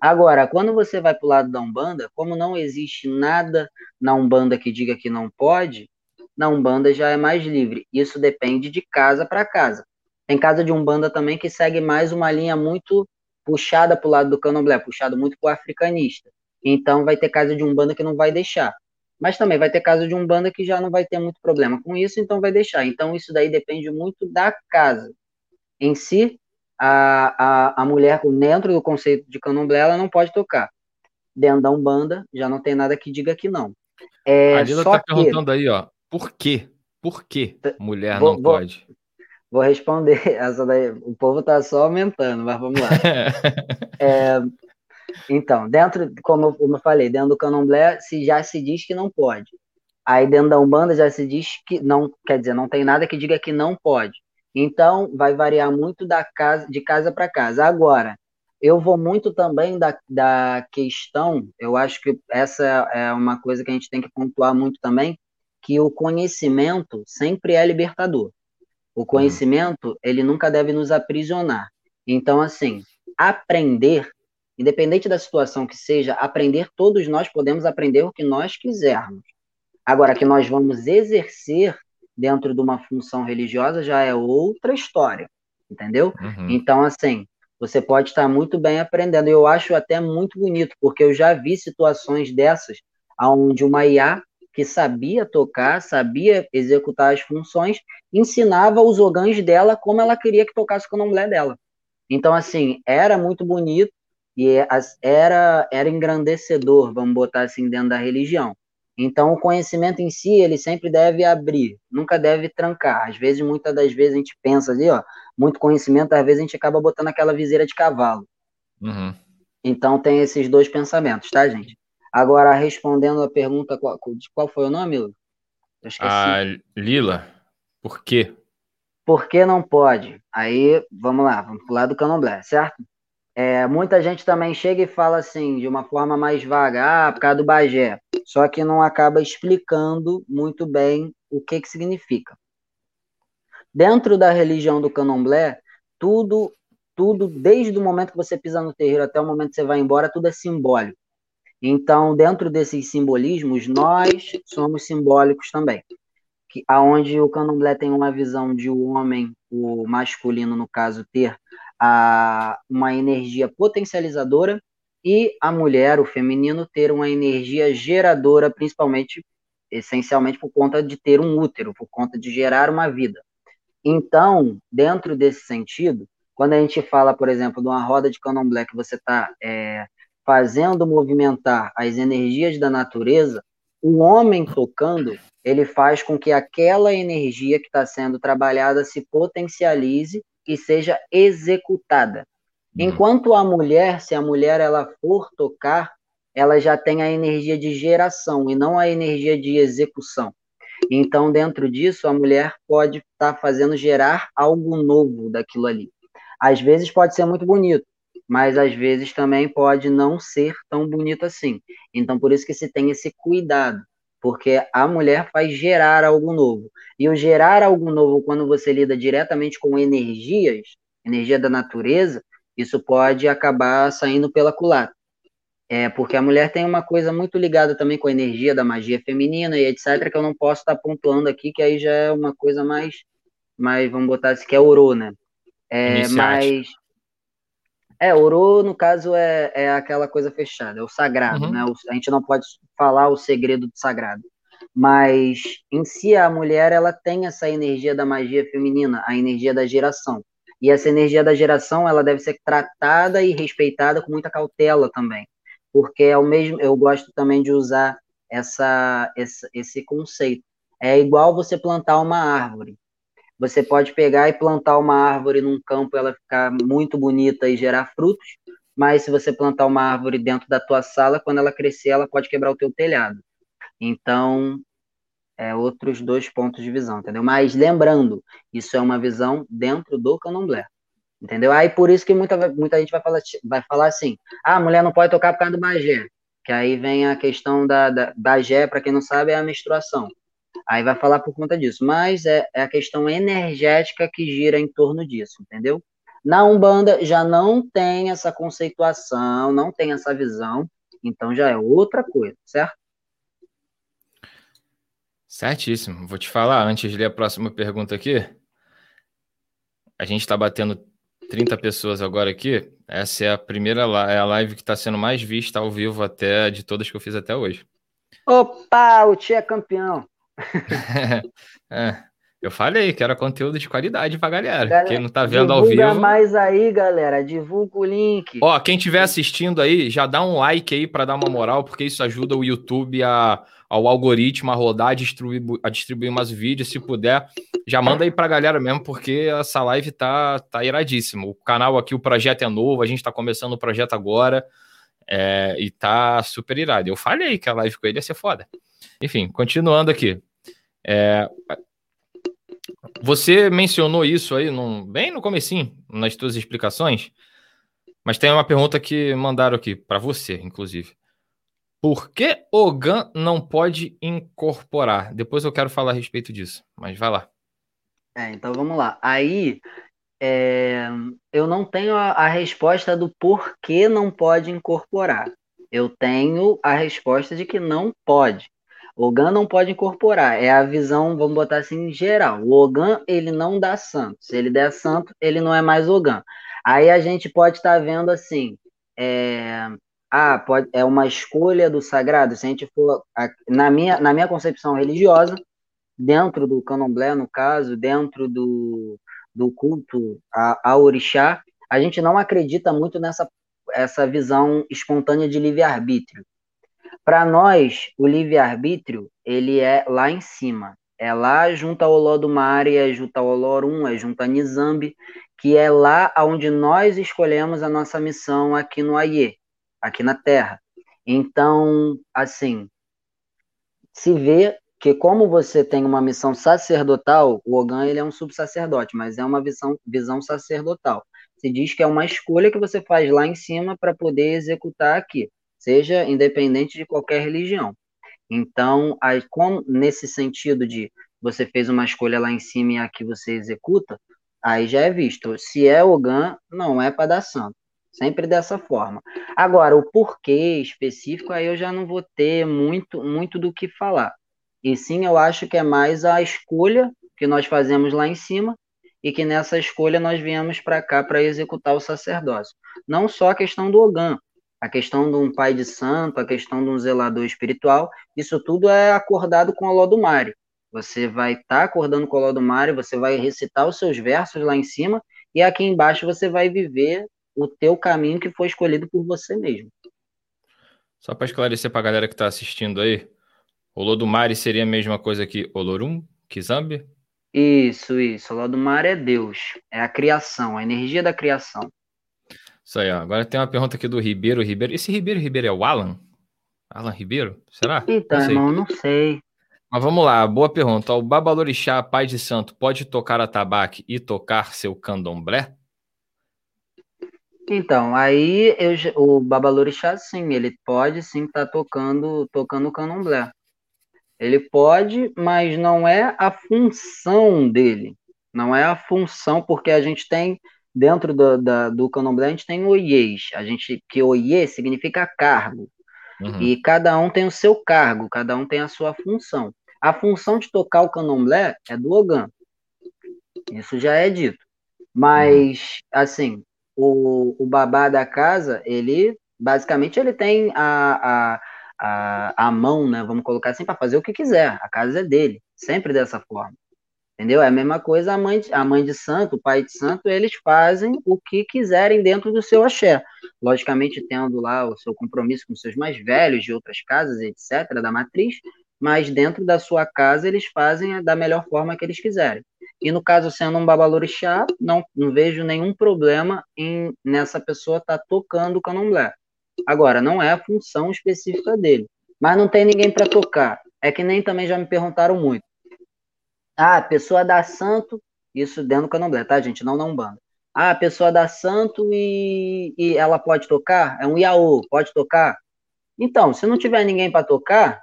S2: Agora, quando você vai para o lado da Umbanda, como não existe nada na Umbanda que diga que não pode, na Umbanda já é mais livre. Isso depende de casa para casa. Tem casa de Umbanda também que segue mais uma linha muito puxada para o lado do candomblé, puxado muito para o africanista. Então vai ter casa de umbanda que não vai deixar. Mas também vai ter casa de umbanda que já não vai ter muito problema com isso, então vai deixar. Então isso daí depende muito da casa. Em si, a, a, a mulher, dentro do conceito de candomblé, ela não pode tocar. Dentro da umbanda, já não tem nada que diga que não.
S1: É, a Lila está perguntando aí, ó, por quê? Por que mulher vou, não vou, pode?
S2: Vou responder [LAUGHS] essa daí. O povo está só aumentando, mas vamos lá. [LAUGHS] é, então, dentro, como, como eu falei, dentro do candomblé se já se diz que não pode. Aí dentro da Umbanda já se diz que não, quer dizer, não tem nada que diga que não pode. Então, vai variar muito da casa, de casa para casa. Agora, eu vou muito também da, da questão, eu acho que essa é uma coisa que a gente tem que pontuar muito também, que o conhecimento sempre é libertador. O uhum. conhecimento, ele nunca deve nos aprisionar. Então, assim, aprender, independente da situação que seja, aprender, todos nós podemos aprender o que nós quisermos. Agora, que nós vamos exercer dentro de uma função religiosa já é outra história, entendeu? Uhum. Então, assim, você pode estar muito bem aprendendo. Eu acho até muito bonito, porque eu já vi situações dessas, onde uma IA que sabia tocar, sabia executar as funções, ensinava os ogãs dela como ela queria que tocasse com a mulher dela. Então, assim, era muito bonito e era, era engrandecedor, vamos botar assim, dentro da religião. Então, o conhecimento em si, ele sempre deve abrir, nunca deve trancar. Às vezes, muitas das vezes, a gente pensa ali, ó, muito conhecimento, às vezes a gente acaba botando aquela viseira de cavalo. Uhum. Então, tem esses dois pensamentos, tá, gente? Agora, respondendo a pergunta, qual, qual foi o nome, Lu?
S1: Eu esqueci. A Lila, por quê?
S2: Por que não pode? Aí, vamos lá, vamos pro lado do candomblé, certo? É, muita gente também chega e fala assim, de uma forma mais vaga, ah, por causa do Bagé, só que não acaba explicando muito bem o que, que significa. Dentro da religião do candomblé, tudo, tudo, desde o momento que você pisa no terreiro até o momento que você vai embora, tudo é simbólico. Então, dentro desses simbolismos, nós somos simbólicos também. Que, aonde o candomblé tem uma visão de o homem, o masculino, no caso, ter a, uma energia potencializadora e a mulher, o feminino, ter uma energia geradora, principalmente, essencialmente por conta de ter um útero, por conta de gerar uma vida. Então, dentro desse sentido, quando a gente fala, por exemplo, de uma roda de candomblé que você está é, fazendo movimentar as energias da natureza, o homem tocando, ele faz com que aquela energia que está sendo trabalhada se potencialize que seja executada. Uhum. Enquanto a mulher, se a mulher ela for tocar, ela já tem a energia de geração e não a energia de execução. Então, dentro disso, a mulher pode estar tá fazendo gerar algo novo daquilo ali. Às vezes pode ser muito bonito, mas às vezes também pode não ser tão bonito assim. Então, por isso que se tem esse cuidado porque a mulher faz gerar algo novo. E o gerar algo novo, quando você lida diretamente com energias, energia da natureza, isso pode acabar saindo pela culatra. É, porque a mulher tem uma coisa muito ligada também com a energia da magia feminina e etc, que eu não posso estar pontuando aqui, que aí já é uma coisa mais, mais vamos botar assim, que é orô, né? É, mas é, Oro, no caso, é, é aquela coisa fechada, é o sagrado, uhum. né? O, a gente não pode falar o segredo do sagrado. Mas, em si, a mulher, ela tem essa energia da magia feminina, a energia da geração. E essa energia da geração, ela deve ser tratada e respeitada com muita cautela também. Porque é o mesmo, eu gosto também de usar essa, essa esse conceito. É igual você plantar uma árvore. Você pode pegar e plantar uma árvore num campo, ela ficar muito bonita e gerar frutos, mas se você plantar uma árvore dentro da tua sala, quando ela crescer, ela pode quebrar o teu telhado. Então, é outros dois pontos de visão, entendeu? Mas lembrando, isso é uma visão dentro do candomblé. Entendeu? Aí por isso que muita, muita gente vai falar, vai falar assim: ah, a mulher não pode tocar por causa do bagé. Que aí vem a questão da, da bagé, para quem não sabe, é a menstruação. Aí vai falar por conta disso. Mas é, é a questão energética que gira em torno disso, entendeu? Na Umbanda já não tem essa conceituação, não tem essa visão, então já é outra coisa, certo?
S1: Certíssimo. Vou te falar, antes de ler a próxima pergunta aqui, a gente está batendo 30 pessoas agora aqui. Essa é a primeira é a live que está sendo mais vista ao vivo até de todas que eu fiz até hoje.
S2: Opa, o Tia é campeão. [LAUGHS]
S1: é, eu falei que era conteúdo de qualidade pra galera. galera quem não tá vendo ao
S2: vivo.
S1: Divulga
S2: mais aí, galera. Divulga o link.
S1: Ó, quem estiver assistindo aí, já dá um like aí para dar uma moral, porque isso ajuda o YouTube a, ao algoritmo a rodar, a distribuir, a distribuir umas vídeos. Se puder, já manda aí pra galera mesmo, porque essa live tá, tá iradíssima. O canal aqui, o projeto é novo, a gente tá começando o projeto agora. É, e tá super irado. Eu falei que a live com ele ia ser foda. Enfim, continuando aqui. É, você mencionou isso aí no, bem no comecinho, nas suas explicações, mas tem uma pergunta que mandaram aqui para você, inclusive. Por que o GAN não pode incorporar? Depois eu quero falar a respeito disso, mas vai lá.
S2: É, então vamos lá. Aí é, eu não tenho a, a resposta do porquê não pode incorporar. Eu tenho a resposta de que não pode. O GAN não pode incorporar, é a visão, vamos botar assim, geral. O OGAN, ele não dá santo. Se ele der santo, ele não é mais OGAN. Aí a gente pode estar tá vendo assim, é, ah, pode, é uma escolha do sagrado. Se a gente for, na minha, na minha concepção religiosa, dentro do candomblé, no caso, dentro do, do culto a, a orixá, a gente não acredita muito nessa essa visão espontânea de livre-arbítrio. Para nós, o livre-arbítrio, ele é lá em cima. É lá junto ao Olodumare, é junto ao Olorum, é junto a Nizambi, que é lá onde nós escolhemos a nossa missão aqui no Aie, aqui na Terra. Então, assim, se vê que como você tem uma missão sacerdotal, o Ogan ele é um subsacerdote, mas é uma visão, visão sacerdotal. Se diz que é uma escolha que você faz lá em cima para poder executar aqui seja independente de qualquer religião. Então, aí, como, nesse sentido de você fez uma escolha lá em cima e aqui você executa, aí já é visto. Se é Ogã, não é para dar santo. Sempre dessa forma. Agora, o porquê específico, aí eu já não vou ter muito, muito do que falar. E sim, eu acho que é mais a escolha que nós fazemos lá em cima e que nessa escolha nós viemos para cá para executar o sacerdócio. Não só a questão do Ogã, a questão de um pai de santo, a questão de um zelador espiritual, isso tudo é acordado com o Lodumare. Você vai estar tá acordando com o Lodumare, você vai recitar os seus versos lá em cima, e aqui embaixo você vai viver o teu caminho que foi escolhido por você mesmo.
S1: Só para esclarecer para a galera que está assistindo aí, o Lodumare seria a mesma coisa que Olorum, Kizambi?
S2: Isso, isso. O Lodumare é Deus, é a criação, a energia da criação.
S1: Isso aí, ó. Agora tem uma pergunta aqui do Ribeiro Ribeiro. Esse Ribeiro Ribeiro é o Alan? Alan Ribeiro? Será?
S2: Então, não irmão, não sei.
S1: Mas vamos lá, boa pergunta. O Babalorixá, pai de santo, pode tocar atabaque e tocar seu candomblé?
S2: Então, aí eu, o Babalorixá, sim, ele pode sim estar tá tocando, tocando o candomblé. Ele pode, mas não é a função dele. Não é a função, porque a gente tem dentro do, da, do candomblé a gente tem oiês, a gente, que oiê significa cargo, uhum. e cada um tem o seu cargo, cada um tem a sua função. A função de tocar o candomblé é do Ogã, isso já é dito. Mas, uhum. assim, o, o babá da casa, ele, basicamente, ele tem a, a, a, a mão, né, vamos colocar assim, para fazer o que quiser, a casa é dele, sempre dessa forma. Entendeu? É a mesma coisa a mãe, a mãe de santo, o pai de santo, eles fazem o que quiserem dentro do seu axé. Logicamente, tendo lá o seu compromisso com seus mais velhos de outras casas, etc., da matriz, mas dentro da sua casa eles fazem da melhor forma que eles quiserem. E no caso, sendo um babalorixá, não, não vejo nenhum problema em nessa pessoa estar tá tocando o candomblé. Agora, não é a função específica dele. Mas não tem ninguém para tocar. É que nem também já me perguntaram muito. Ah, pessoa dá santo, isso dentro do candomblé, tá, gente? Não na Umbanda. Ah, a pessoa dá santo e, e ela pode tocar? É um iaô, pode tocar? Então, se não tiver ninguém para tocar,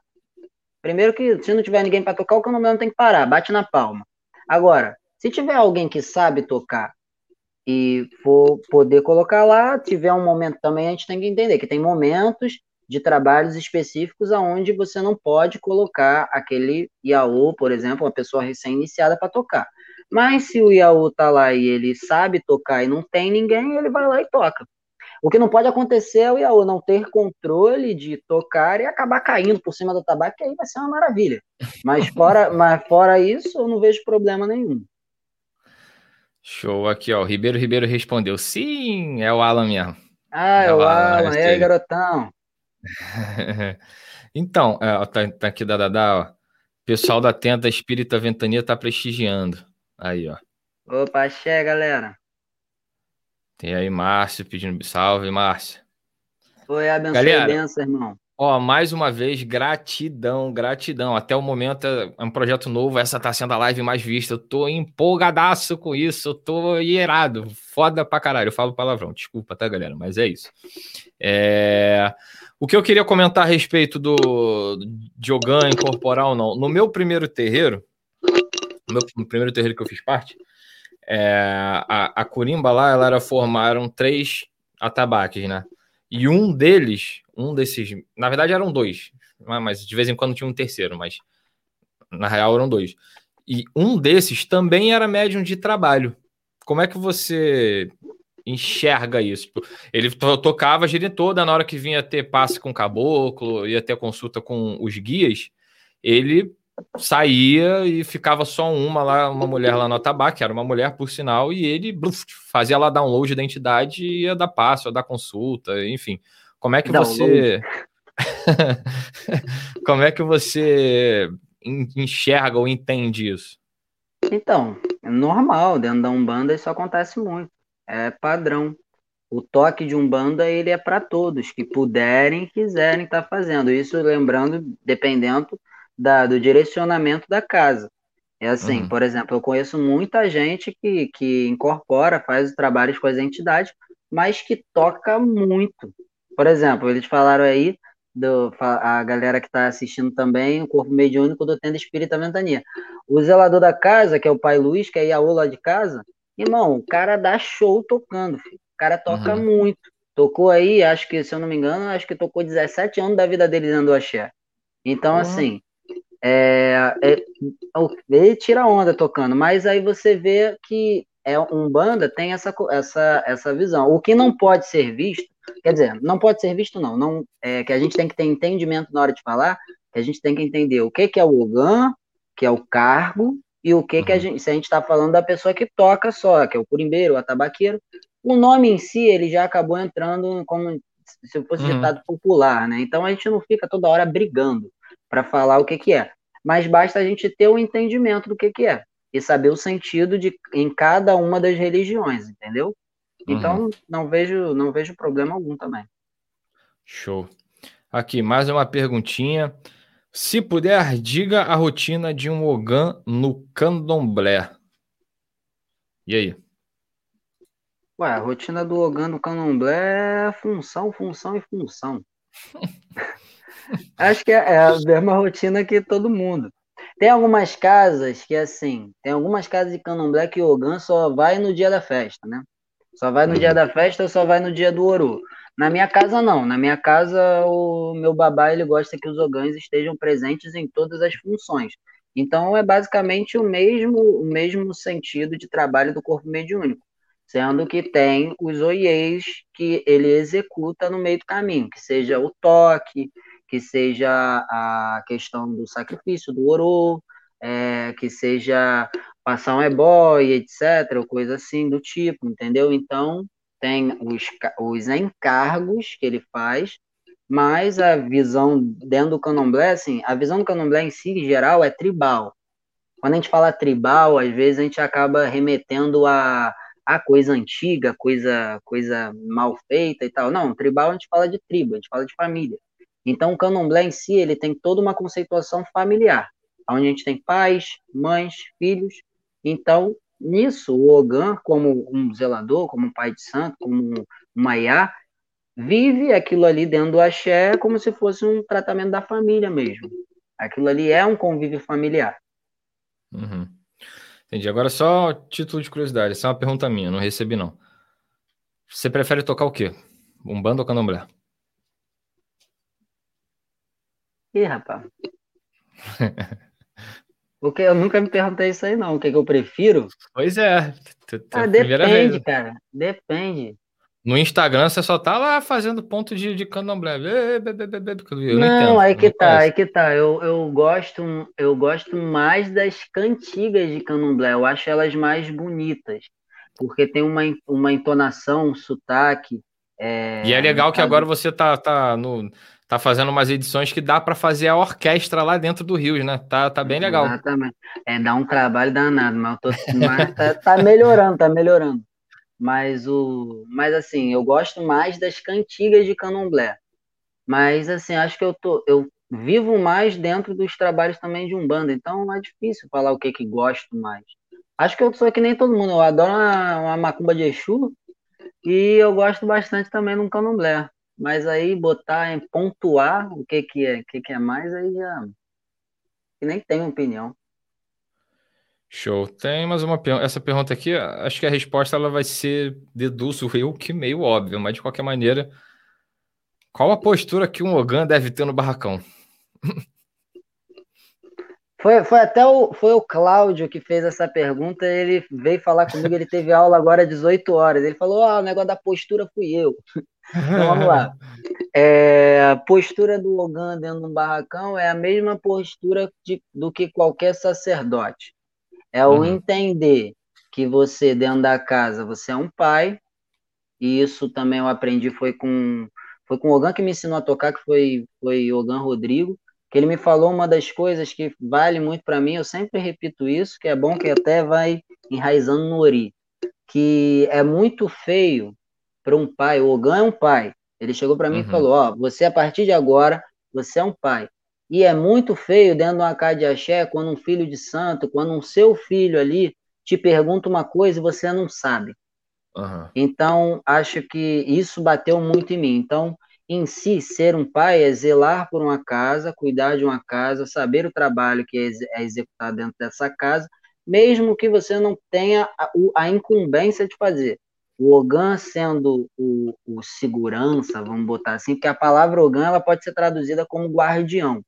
S2: primeiro que se não tiver ninguém para tocar, o candomblé não tem que parar, bate na palma. Agora, se tiver alguém que sabe tocar e for poder colocar lá, tiver um momento também, a gente tem que entender que tem momentos de trabalhos específicos aonde você não pode colocar aquele IAO, por exemplo, uma pessoa recém-iniciada para tocar. Mas se o Iaú tá lá e ele sabe tocar e não tem ninguém, ele vai lá e toca. O que não pode acontecer é o Iaú não ter controle de tocar e acabar caindo por cima do tabaco, que aí vai ser uma maravilha. Mas fora, [LAUGHS] mas fora isso, eu não vejo problema nenhum.
S1: Show aqui, ó. O Ribeiro Ribeiro respondeu: sim, é o Alan mesmo.
S2: Ah, é, é o Alan, Alan. é aí, garotão. [LAUGHS]
S1: então, é, tá, tá, aqui da Dada, ó. Pessoal da Tenda Espírita Ventania tá prestigiando. Aí, ó.
S2: Opa, axé, galera.
S1: Tem aí Márcio pedindo salve, Márcio.
S2: Foi, abençoe galera, benção, irmão.
S1: Ó, mais uma vez, gratidão, gratidão. Até o momento é um projeto novo, essa tá sendo a live mais vista. Eu tô empolgadaço com isso, eu tô irado. Foda pra caralho, eu falo palavrão, desculpa, tá, galera? Mas é isso. É... O que eu queria comentar a respeito do Diogan incorporar ou não. No meu primeiro terreiro, no meu primeiro terreiro que eu fiz parte, é, a, a Corimba lá, ela era formaram três atabaques, né? E um deles, um desses, na verdade eram dois, mas de vez em quando tinha um terceiro, mas na real eram dois. E um desses também era médium de trabalho. Como é que você enxerga isso? Ele tocava a gira toda, na hora que vinha ter passe com o caboclo, ia ter consulta com os guias, ele saía e ficava só uma lá, uma mulher lá no Atabaque, que era uma mulher por sinal, e ele bluf, fazia lá download da entidade e ia dar passo, ia dar consulta, enfim. Como é que download. você [LAUGHS] Como é que você enxerga ou entende isso?
S2: Então, é normal, dentro da Umbanda isso acontece muito é padrão. O toque de Umbanda ele é para todos que puderem e quiserem estar tá fazendo. Isso lembrando, dependendo da, do direcionamento da casa. É assim, uhum. por exemplo, eu conheço muita gente que, que incorpora, faz os trabalhos com as entidades, mas que toca muito. Por exemplo, eles falaram aí, do, a galera que está assistindo também, o corpo mediúnico do Tenda Espírita Ventania. O zelador da casa, que é o pai Luiz, que é Iaú lá de casa, Irmão, o cara dá show tocando, filho. O cara toca uhum. muito. Tocou aí, acho que, se eu não me engano, acho que tocou 17 anos da vida dele dando axé. Então, uhum. assim, é, é, ele tira onda tocando, mas aí você vê que é um banda tem essa, essa, essa visão. O que não pode ser visto, quer dizer, não pode ser visto não, não é que a gente tem que ter entendimento na hora de falar, que a gente tem que entender o que, que é o Ogan, que é o cargo, e o que uhum. que a uhum. gente, se a gente está falando da pessoa que toca só, que é o curimbeiro, o atabaqueiro, o nome em si ele já acabou entrando como se fosse uhum. ditado popular, né? Então a gente não fica toda hora brigando para falar o que que é, mas basta a gente ter o um entendimento do que que é e saber o sentido de em cada uma das religiões, entendeu? Então uhum. não vejo não vejo problema algum também.
S1: Show. Aqui mais uma perguntinha. Se puder, diga a rotina de um Ogan no candomblé. E aí?
S2: Ué, a rotina do Ogan no candomblé é função, função e função. [LAUGHS] Acho que é, é a mesma rotina que todo mundo. Tem algumas casas que, assim, tem algumas casas de candomblé que o Ogan só vai no dia da festa, né? Só vai no dia da festa ou só vai no dia do Oru. Na minha casa, não. Na minha casa, o meu babá ele gosta que os ogãs estejam presentes em todas as funções. Então, é basicamente o mesmo, o mesmo sentido de trabalho do corpo mediúnico, sendo que tem os oiês que ele executa no meio do caminho, que seja o toque, que seja a questão do sacrifício, do orô, é, que seja passar um ebói, etc., ou coisa assim do tipo, entendeu? Então, tem os, os encargos que ele faz, mas a visão dentro do candomblé, assim, a visão do candomblé em si, em geral, é tribal. Quando a gente fala tribal, às vezes a gente acaba remetendo a, a coisa antiga, coisa, coisa mal feita e tal. Não, tribal a gente fala de tribo, a gente fala de família. Então, o candomblé em si, ele tem toda uma conceituação familiar, onde a gente tem pais, mães, filhos. Então, Nisso, o Ogan, como um zelador, como um pai de santo, como um maiá, vive aquilo ali dentro do axé como se fosse um tratamento da família mesmo. Aquilo ali é um convívio familiar.
S1: Uhum. Entendi. Agora só título de curiosidade, essa é uma pergunta minha, não recebi não. Você prefere tocar o quê? Umbanda ou candomblé?
S2: Ih, rapaz. Porque eu nunca me perguntei isso aí, não. O que, que eu prefiro?
S1: Pois é.
S2: Ah, depende, cara. Depende.
S1: No Instagram você só tá lá fazendo ponto de, de candomblé. Eu
S2: não, não aí que tá, aí que tá. Eu, eu, gosto, eu gosto mais das cantigas de candomblé. Eu acho elas mais bonitas. Porque tem uma, uma entonação, um sotaque.
S1: É, e é legal que agora você tá, tá, no, tá fazendo umas edições que dá para fazer a orquestra lá dentro do Rio, né? Tá, tá bem legal.
S2: Exatamente. É, dá um trabalho danado, mas, tô, mas [LAUGHS] tá, tá melhorando, tá melhorando. Mas o, mas assim, eu gosto mais das cantigas de Candomblé. Mas assim, acho que eu tô, eu vivo mais dentro dos trabalhos também de Umbanda, então é difícil falar o que que gosto mais. Acho que eu sou que nem todo mundo, eu adoro uma, uma macumba de Exu e eu gosto bastante também no Candomblé. Mas aí botar em pontuar o que que é, o que que é mais aí já que nem tenho opinião.
S1: Show. Tem mais uma pergunta. Essa pergunta aqui, acho que a resposta ela vai ser, deduzo eu, que meio óbvio, mas de qualquer maneira, qual a postura que um Ogan deve ter no barracão? [LAUGHS]
S2: Foi, foi até o, foi o Cláudio que fez essa pergunta, ele veio falar comigo, ele teve aula agora às 18 horas. Ele falou: Ah, o negócio da postura fui eu. Então vamos lá. [LAUGHS] É, a postura do Ogan dentro de um barracão é a mesma postura de, do que qualquer sacerdote. É o uhum. entender que você, dentro da casa, você é um pai, e isso também eu aprendi foi com foi com o Ogan que me ensinou a tocar, que foi foi Ogan Rodrigo, que ele me falou uma das coisas que vale muito para mim, eu sempre repito isso, que é bom que até vai enraizando no ori, que é muito feio para um pai, o Ogan é um pai. Ele chegou para mim uhum. e falou: "Ó, você a partir de agora, você é um pai. E é muito feio dentro de uma casa de axé, quando um filho de santo, quando um seu filho ali te pergunta uma coisa e você não sabe. Uhum. Então, acho que isso bateu muito em mim. Então, em si, ser um pai é zelar por uma casa, cuidar de uma casa, saber o trabalho que é executado dentro dessa casa, mesmo que você não tenha a, a incumbência de fazer. O Ogan sendo o, o, segurança, vamos botar assim, porque a palavra Ogan ela pode ser traduzida como guardião.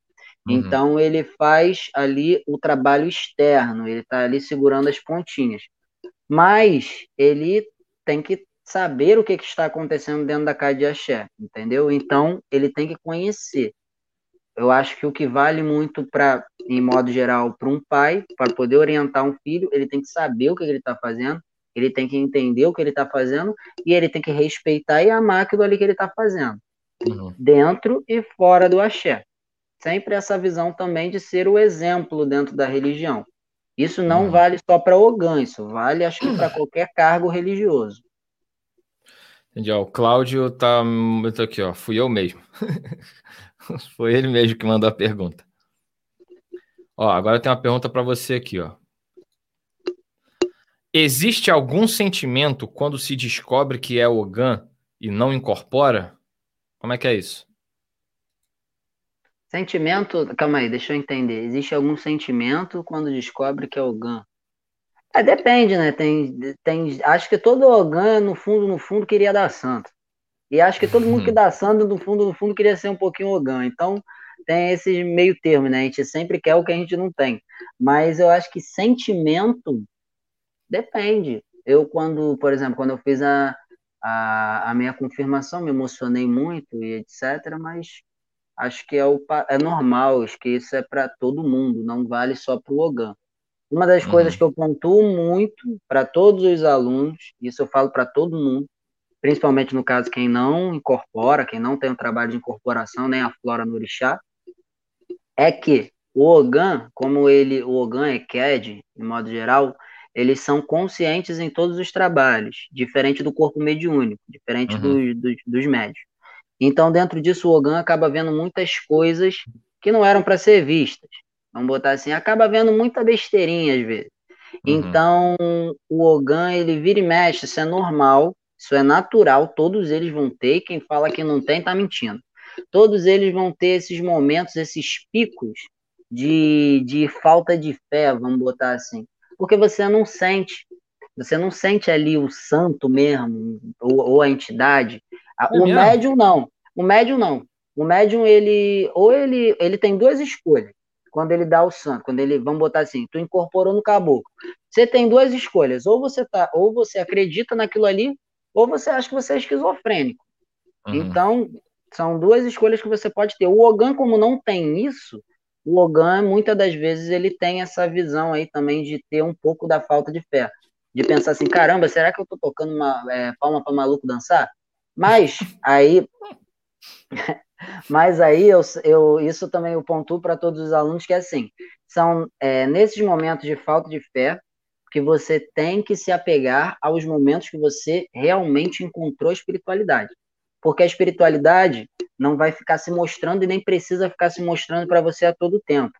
S2: Uhum. Então ele faz ali o trabalho externo, ele está ali segurando as pontinhas. Mas ele tem que saber o que, que, está acontecendo dentro da casa de axé, entendeu? Então ele tem que conhecer. Eu acho que o que vale muito para, em modo geral, para um pai, para poder orientar um filho, ele tem que saber o que, que ele está fazendo, ele tem que entender o que ele está fazendo e ele tem que respeitar e amar aquilo ali que ele está fazendo, uhum. dentro e fora do axé sempre essa visão também de ser o exemplo dentro da religião. Isso não uhum. vale só para Ogã, isso vale, acho que, para qualquer cargo religioso.
S1: Entendi. Ó, o Cláudio tá, tá aqui, ó. Fui eu mesmo. [LAUGHS] Foi ele mesmo que mandou a pergunta. Ó, agora tem uma pergunta para você aqui, ó. Existe algum sentimento quando se descobre que é Ogã e não incorpora? Como é que é isso?
S2: Sentimento. Calma aí, deixa eu entender. Existe algum sentimento quando descobre que é Ogan? É, depende, né? Tem, tem, acho que todo Ogan, no fundo, no fundo, queria dar santo. E acho que todo mundo que uhum. dá santo, no fundo, no fundo, queria ser um pouquinho Ogan. Então, tem esse meio termo, né? A gente sempre quer o que a gente não tem. Mas eu acho que sentimento depende. Eu, quando, por exemplo, quando eu fiz a, a, a minha confirmação, me emocionei muito e etc. Mas acho que é, o, é normal, acho que isso é para todo mundo, não vale só para o Ogan. Uma das uhum. coisas que eu pontuo muito para todos os alunos, isso eu falo para todo mundo, principalmente no caso quem não incorpora, quem não tem um trabalho de incorporação, nem a flora no orixá, é que o Ogan, como ele, o Ogan e Ked, de modo geral, eles são conscientes em todos os trabalhos, diferente do corpo mediúnico, diferente uhum. dos, dos, dos médios. Então, dentro disso, o Ogan acaba vendo muitas coisas que não eram para ser vistas. Vamos botar assim, acaba vendo muita besteirinha às vezes. Uhum. Então, o Ogan, ele vira e mexe, isso é normal, isso é natural, todos eles vão ter, quem fala que não tem, tá mentindo. Todos eles vão ter esses momentos, esses picos de, de falta de fé, vamos botar assim. Porque você não sente, você não sente ali o santo mesmo, ou, ou a entidade, é o mesmo? médium não. O médium não. O médium, ele. Ou ele, ele tem duas escolhas. Quando ele dá o santo, quando ele, vamos botar assim, tu incorporou no caboclo. Você tem duas escolhas, ou você tá, ou você acredita naquilo ali, ou você acha que você é esquizofrênico. Uhum. Então, são duas escolhas que você pode ter. O Ogan, como não tem isso, o Ogan, muitas das vezes, ele tem essa visão aí também de ter um pouco da falta de fé. De pensar assim, caramba, será que eu tô tocando uma é, palma para maluco dançar? Mas aí Mas aí eu, eu isso também eu pontuo para todos os alunos que é assim, são é, nesses momentos de falta de fé que você tem que se apegar aos momentos que você realmente encontrou a espiritualidade. Porque a espiritualidade não vai ficar se mostrando e nem precisa ficar se mostrando para você a todo tempo.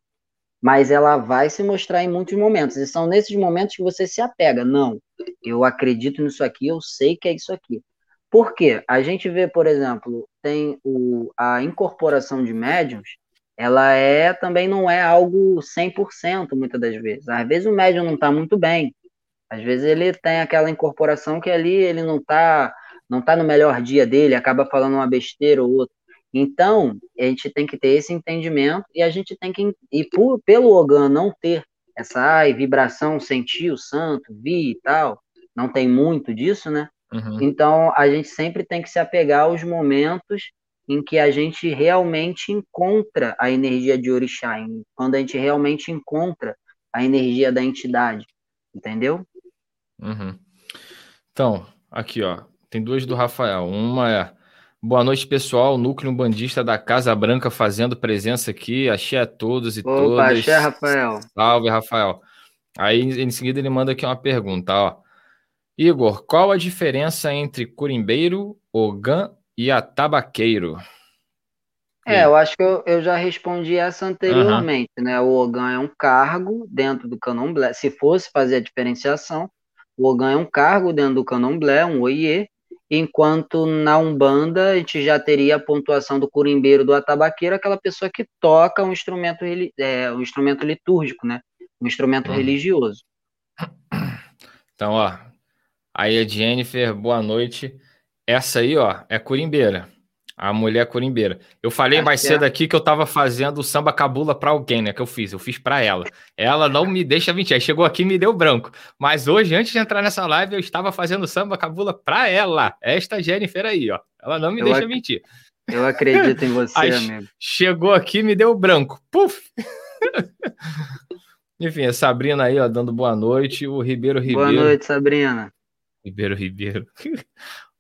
S2: Mas ela vai se mostrar em muitos momentos. E são nesses momentos que você se apega. Não, eu acredito nisso aqui, eu sei que é isso aqui. Por quê? A gente vê, por exemplo, tem o, a incorporação de médiums, ela é também não é algo 100% muitas das vezes. Às vezes o médium não está muito bem. Às vezes ele tem aquela incorporação que ali ele não está não tá no melhor dia dele, acaba falando uma besteira ou outra. Então, a gente tem que ter esse entendimento e a gente tem que e por, pelo Ogan não ter essa ai, vibração, sentir o santo, vi e tal, não tem muito disso, né? Uhum. Então, a gente sempre tem que se apegar aos momentos em que a gente realmente encontra a energia de orixá, quando a gente realmente encontra a energia da entidade, entendeu?
S1: Uhum. Então, aqui, ó, tem duas do Rafael. Uma é Boa noite, pessoal. Núcleo Bandista da Casa Branca fazendo presença aqui. Achei a todos e Opa, todas. Axé,
S2: Rafael.
S1: Salve, Rafael. Aí, em seguida, ele manda aqui uma pergunta, ó. Igor, qual a diferença entre curimbeiro, ogã e atabaqueiro?
S2: É, eu acho que eu, eu já respondi essa anteriormente, uhum. né? O ogã é um cargo dentro do candomblé. Se fosse fazer a diferenciação, o ogã é um cargo dentro do candomblé, um oiê, enquanto na Umbanda a gente já teria a pontuação do curimbeiro do atabaqueiro, aquela pessoa que toca um instrumento, é, um instrumento litúrgico, né? Um instrumento uhum. religioso.
S1: Então, ó, Aí a Jennifer, boa noite. Essa aí, ó, é curimbeira. A mulher curimbeira. Eu falei Acho mais cedo é. aqui que eu tava fazendo samba cabula para alguém, né? Que eu fiz. Eu fiz para ela. Ela não me deixa mentir. Aí chegou aqui e me deu branco. Mas hoje, antes de entrar nessa live, eu estava fazendo samba cabula para ela. Esta Jennifer aí, ó. Ela não me eu deixa ac... mentir.
S2: Eu acredito em você, Aí, amigo.
S1: Chegou aqui e me deu branco. Puf! [LAUGHS] Enfim, a Sabrina aí, ó, dando boa noite. O Ribeiro Ribeiro.
S2: Boa noite, Sabrina.
S1: Ribeiro Ribeiro. [LAUGHS]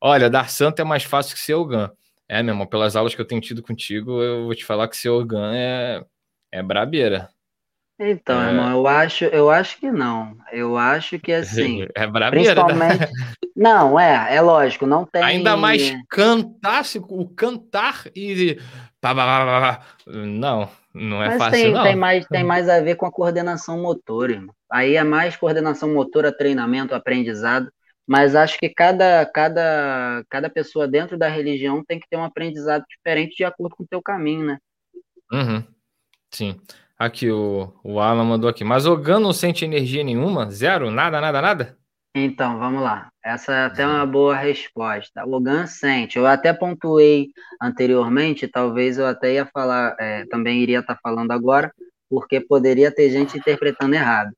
S1: Olha, dar santo é mais fácil que ser Ogan. É, meu irmão, pelas aulas que eu tenho tido contigo, eu vou te falar que ser Ogan é, é brabeira.
S2: Então, é... irmão, eu acho, eu acho que não. Eu acho que assim. [LAUGHS]
S1: É brabeira.
S2: Né? Principalmente. Não, é, é lógico, não tem.
S1: Ainda mais cantar, o cantar e. Não, não é
S2: Mas
S1: fácil,
S2: tem,
S1: não.
S2: Tem mais, tem mais a ver com a coordenação motora, irmão. Aí é mais coordenação motora, treinamento, aprendizado mas acho que cada, cada, cada pessoa dentro da religião tem que ter um aprendizado diferente de acordo com o teu caminho, né?
S1: Uhum. Sim. Aqui, o, o Alan mandou aqui. Mas o Gan não sente energia nenhuma? Zero? Nada, nada, nada?
S2: Então, vamos lá. Essa é até uma boa resposta. O Gan sente. Eu até pontuei anteriormente, talvez eu até ia falar, é, também iria estar tá falando agora, porque poderia ter gente interpretando errado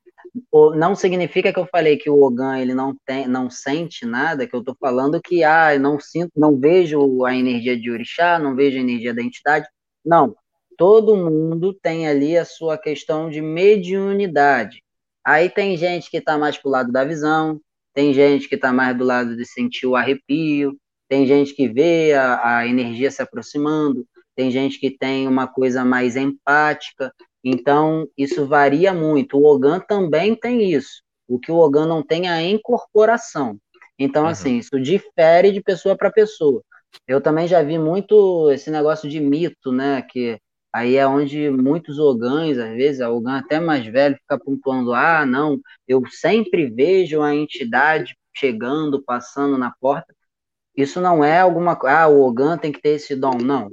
S2: não significa que eu falei que o Ogan ele não tem, não sente nada, que eu estou falando que ah, não sinto, não vejo a energia de orixá, não vejo a energia da entidade. Não, todo mundo tem ali a sua questão de mediunidade. Aí tem gente que está mais pro lado da visão, tem gente que está mais do lado de sentir o arrepio, tem gente que vê a, a energia se aproximando, tem gente que tem uma coisa mais empática, então, isso varia muito. O Ogan também tem isso. O que o Ogan não tem é a incorporação. Então, uhum. assim, isso difere de pessoa para pessoa. Eu também já vi muito esse negócio de mito, né? Que aí é onde muitos ogãs, às vezes, a ogã até mais velho, fica pontuando: ah, não, eu sempre vejo a entidade chegando, passando na porta. Isso não é alguma coisa, ah, o ogã tem que ter esse dom. Não.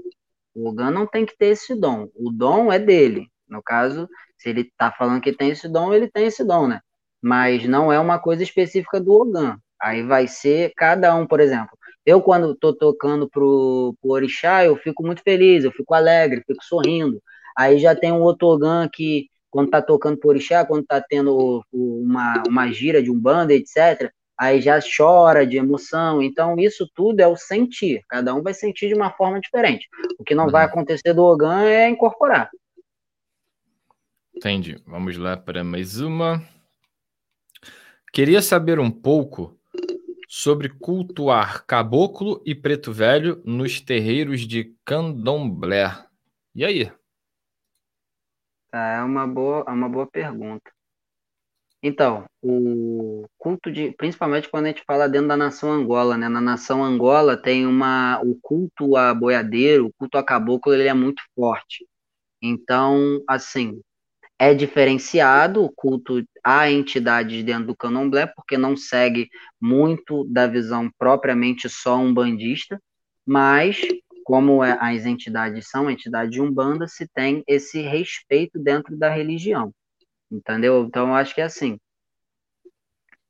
S2: O ogã não tem que ter esse dom. O dom é dele. No caso, se ele está falando que tem esse dom, ele tem esse dom, né? Mas não é uma coisa específica do Ogan. Aí vai ser cada um, por exemplo. Eu, quando estou tocando pro, pro Orixá, eu fico muito feliz, eu fico alegre, fico sorrindo. Aí já tem um Otogan que, quando tá tocando por orixá, quando tá tendo uma, uma gira de um banda, etc., aí já chora de emoção. Então, isso tudo é o sentir. Cada um vai sentir de uma forma diferente. O que não uhum. vai acontecer do Ogan é incorporar.
S1: Entendi. Vamos lá para mais uma. Queria saber um pouco sobre cultuar caboclo e preto velho nos terreiros de candomblé. E aí?
S2: É uma boa, é uma boa pergunta. Então, o culto de, principalmente quando a gente fala dentro da nação Angola, né? Na nação Angola tem uma, o culto a boiadeiro, o culto a caboclo, ele é muito forte. Então, assim, é diferenciado o culto a entidades dentro do candomblé, porque não segue muito da visão propriamente só umbandista, mas como é, as entidades são entidades de umbanda, se tem esse respeito dentro da religião. Entendeu? Então, acho que é assim.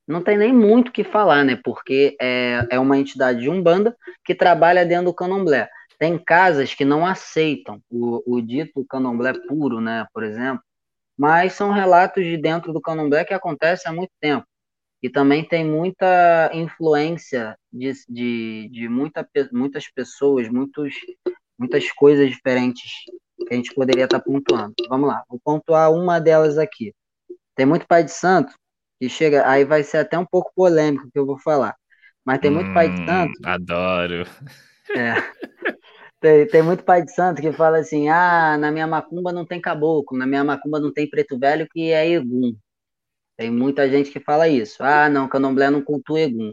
S2: Não tem nem muito o que falar, né? Porque é, é uma entidade de Umbanda que trabalha dentro do candomblé. Tem casas que não aceitam o, o dito candomblé puro, né? Por exemplo. Mas são relatos de dentro do candomblé que acontecem há muito tempo. E também tem muita influência de, de, de muita, muitas pessoas, muitos, muitas coisas diferentes que a gente poderia estar pontuando. Vamos lá, vou pontuar uma delas aqui. Tem muito pai de santo que chega, aí vai ser até um pouco polêmico que eu vou falar, mas tem muito hum, pai de hum, santo.
S1: Adoro.
S2: É. [LAUGHS] Tem, tem muito pai de santo que fala assim: ah, na minha macumba não tem caboclo, na minha macumba não tem preto velho que é egum. Tem muita gente que fala isso. Ah, não, candomblé não cultua egum.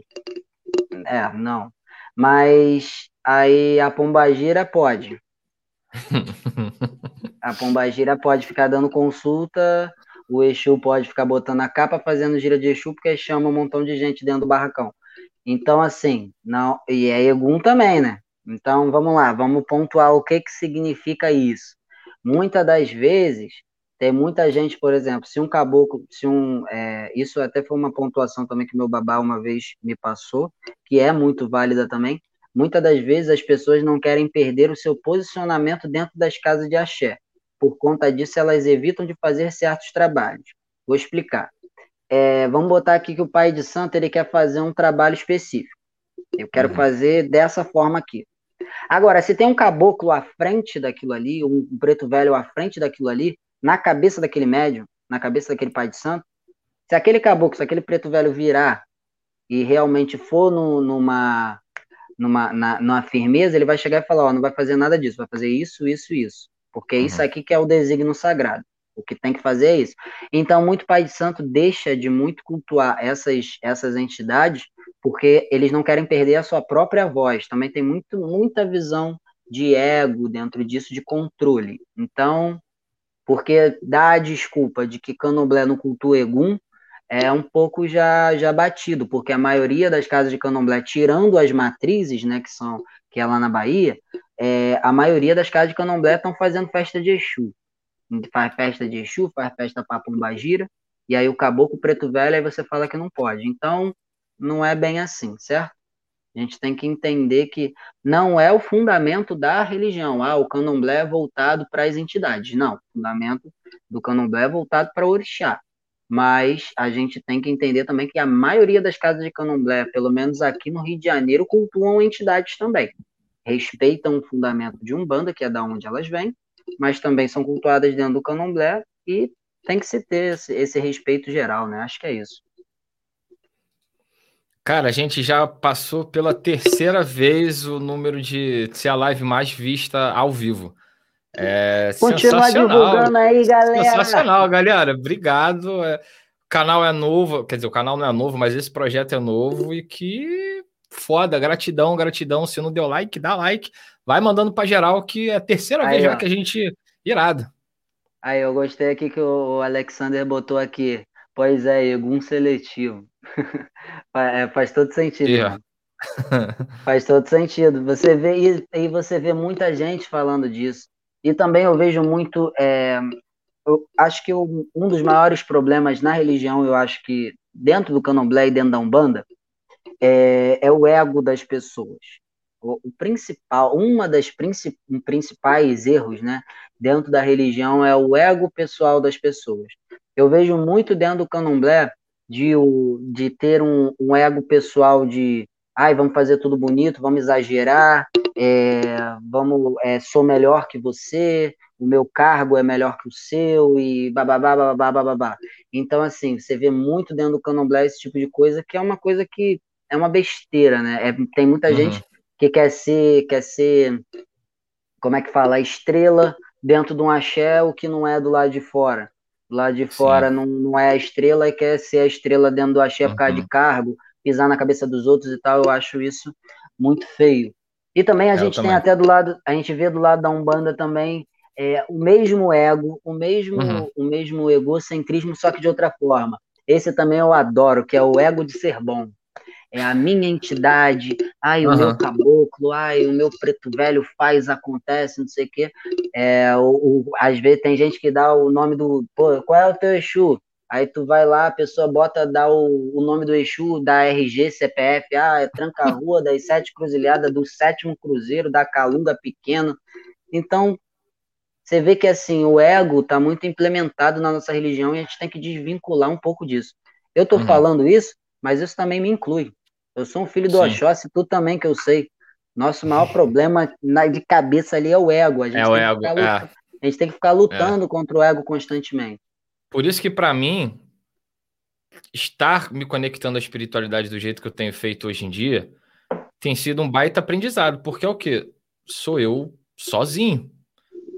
S2: É, não. Mas aí a pombagira pode. [LAUGHS] A pombagira pode ficar dando consulta, o Exu pode ficar botando a capa fazendo gira de Exu, porque chama um montão de gente dentro do barracão. Então, assim, não. E é Egum também, né? Então, vamos lá, vamos pontuar o que, que significa isso. Muitas das vezes, tem muita gente, por exemplo, se um caboclo, se um. É, isso até foi uma pontuação também que meu babá uma vez me passou, que é muito válida também. Muitas das vezes as pessoas não querem perder o seu posicionamento dentro das casas de axé. Por conta disso, elas evitam de fazer certos trabalhos. Vou explicar. É, vamos botar aqui que o pai de santo ele quer fazer um trabalho específico. Eu quero uhum. fazer dessa forma aqui. Agora, se tem um caboclo à frente daquilo ali, um preto velho à frente daquilo ali, na cabeça daquele médium, na cabeça daquele pai de santo, se aquele caboclo, se aquele preto velho virar e realmente for no, numa, numa, na, numa firmeza, ele vai chegar e falar, ó, não vai fazer nada disso, vai fazer isso, isso, isso. Porque uhum. isso aqui que é o desígnio sagrado. O que tem que fazer é isso. Então, muito pai de santo deixa de muito cultuar essas, essas entidades porque eles não querem perder a sua própria voz. Também tem muito, muita visão de ego dentro disso, de controle. Então, porque dá a desculpa de que candomblé no culto egum é um pouco já, já batido, porque a maioria das casas de candomblé, tirando as matrizes, né, que são que é lá na Bahia, é, a maioria das casas de candomblé estão fazendo festa de Exu. Faz festa de Exu, faz festa para Pombagira, e aí o caboclo preto velho, aí você fala que não pode. Então, não é bem assim, certo? A gente tem que entender que não é o fundamento da religião. Ah, o candomblé é voltado para as entidades. Não, o fundamento do candomblé é voltado para o orixá. Mas a gente tem que entender também que a maioria das casas de candomblé, pelo menos aqui no Rio de Janeiro, cultuam entidades também. Respeitam o fundamento de Umbanda, que é da onde elas vêm, mas também são cultuadas dentro do candomblé e tem que se ter esse, esse respeito geral, né? Acho que é isso.
S1: Cara, a gente já passou pela terceira vez o número de ser a live mais vista ao vivo. É
S2: Continua divulgando aí, galera.
S1: Sensacional, galera. Obrigado. É, o canal é novo, quer dizer, o canal não é novo, mas esse projeto é novo e que foda. Gratidão, gratidão. Se não deu like, dá like. Vai mandando para geral que é a terceira aí, vez já que a gente. Irado.
S2: Aí, eu gostei aqui que o Alexander botou aqui. Pois é, Egum seletivo. [LAUGHS] É, faz todo sentido. Yeah. faz todo sentido. Você vê e, você vê muita gente falando disso. E também eu vejo muito. É, eu acho que um dos maiores problemas na religião, eu acho que dentro do candomblé e dentro da Umbanda, é, é o ego das pessoas. o, o principal, uma das princip, principais erros, né, dentro da religião é o ego pessoal das pessoas. Eu vejo muito dentro do candomblé de, de ter um, um ego pessoal de ai, vamos fazer tudo bonito, vamos exagerar, é, vamos, é, sou melhor que você, o meu cargo é melhor que o seu, e bababá, bababá, bababá. Então, assim, você vê muito dentro do candomblé esse tipo de coisa, que é uma coisa que é uma besteira, né? É, tem muita uhum. gente que quer ser, quer ser, como é que fala, estrela dentro de um axé, o que não é do lado de fora. Do lado de fora não, não é a estrela e quer ser a estrela dentro do axé por causa de uhum. cargo, pisar na cabeça dos outros e tal, eu acho isso muito feio. E também a é, gente tem até do lado, a gente vê do lado da Umbanda também é, o mesmo ego, o mesmo, uhum. o mesmo egocentrismo, só que de outra forma. Esse também eu adoro, que é o ego de ser bom. É a minha entidade, ai, o uhum. meu caboclo, ai, o meu preto velho faz, acontece, não sei o quê. É, o, o, às vezes tem gente que dá o nome do. Pô, qual é o teu Exu? Aí tu vai lá, a pessoa bota, dá o, o nome do Exu, da RG, CPF, ah, é Tranca-Rua, das Sete Cruzilhadas, do Sétimo Cruzeiro, da Calunga Pequeno. Então, você vê que assim, o ego está muito implementado na nossa religião e a gente tem que desvincular um pouco disso. Eu estou uhum. falando isso, mas isso também me inclui. Eu sou um filho do Sim. Oxóssi, tu também que eu sei. Nosso maior [LAUGHS] problema na, de cabeça ali é o ego. A gente,
S1: é o ego, é.
S2: a gente tem que ficar lutando é. contra o ego constantemente.
S1: Por isso que, para mim, estar me conectando à espiritualidade do jeito que eu tenho feito hoje em dia tem sido um baita aprendizado, porque é o que? Sou eu sozinho.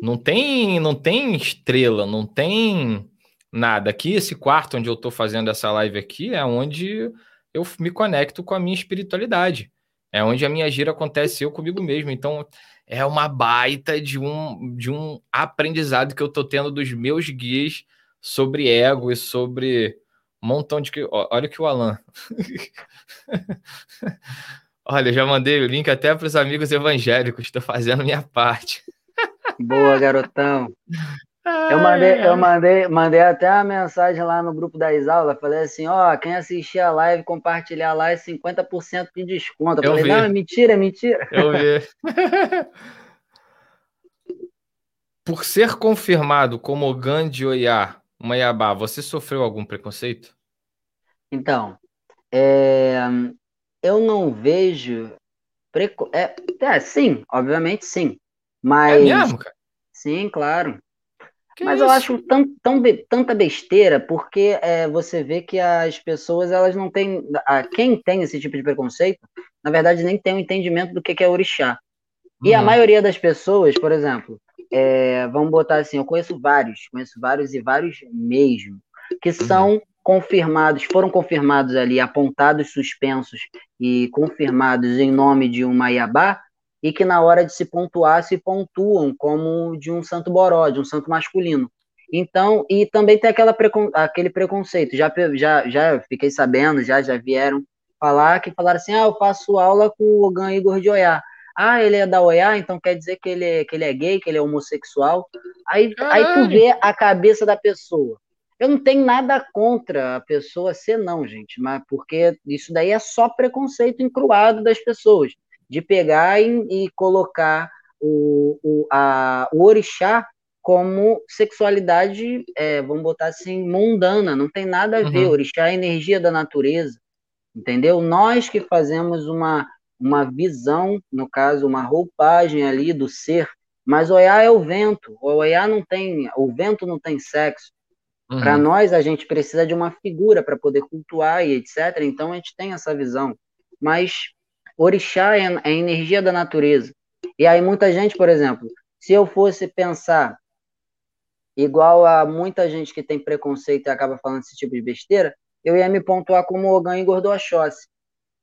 S1: Não tem, não tem estrela, não tem nada. Aqui, esse quarto onde eu estou fazendo essa live aqui é onde eu me conecto com a minha espiritualidade. É onde a minha gira acontece eu comigo mesmo. Então, é uma baita de um, de um aprendizado que eu estou tendo dos meus guias sobre ego e sobre um montão de. Olha que o Alan. [LAUGHS] Olha, já mandei o link até para os amigos evangélicos, estou fazendo minha parte.
S2: Boa, garotão. Eu mandei, eu mandei, mandei até uma mensagem lá no grupo da Isaula, falei assim, ó, quem assistir a live, compartilhar lá é 50% de desconto. Eu, eu falei, vi. não, é mentira, é mentira.
S1: Eu vi. [LAUGHS] Por ser confirmado como Ogan de Oiá Maiabá, você sofreu algum preconceito?
S2: Então, é, eu não vejo. Preco... É, é, sim, obviamente sim. É mas. É mesmo, cara? Sim, claro. Que mas isso? eu acho tão, tão, tanta besteira, porque é, você vê que as pessoas elas não têm. A, quem tem esse tipo de preconceito, na verdade, nem tem o um entendimento do que, que é orixá. E uhum. a maioria das pessoas, por exemplo, é, vamos botar assim, eu conheço vários, conheço vários e vários mesmo, que uhum. são confirmados, foram confirmados ali, apontados, suspensos e confirmados em nome de uma Iabá, e que na hora de se pontuar, se pontuam como de um santo boró, de um santo masculino. Então, e também tem aquela precon, aquele preconceito, já, já, já fiquei sabendo, já, já vieram falar, que falaram assim, ah, eu faço aula com o Ogan Igor de Oiá. Ah, ele é da OEA, então quer dizer que ele é, que ele é gay, que ele é homossexual. Aí, aí tu vê a cabeça da pessoa. Eu não tenho nada contra a pessoa ser não, gente, mas porque isso daí é só preconceito encruado das pessoas, de pegar e, e colocar o, o, a, o orixá como sexualidade, é, vamos botar assim, mundana, não tem nada a ver. Uhum. Orixá é energia da natureza, entendeu? Nós que fazemos uma uma visão, no caso, uma roupagem ali do ser, mas Oiá é o vento, o Oiá não tem, o vento não tem sexo. Uhum. Para nós, a gente precisa de uma figura para poder cultuar e etc. Então, a gente tem essa visão. Mas orixá é, é a energia da natureza. E aí, muita gente, por exemplo, se eu fosse pensar igual a muita gente que tem preconceito e acaba falando esse tipo de besteira, eu ia me pontuar como Ogan Igor do Oxóssi.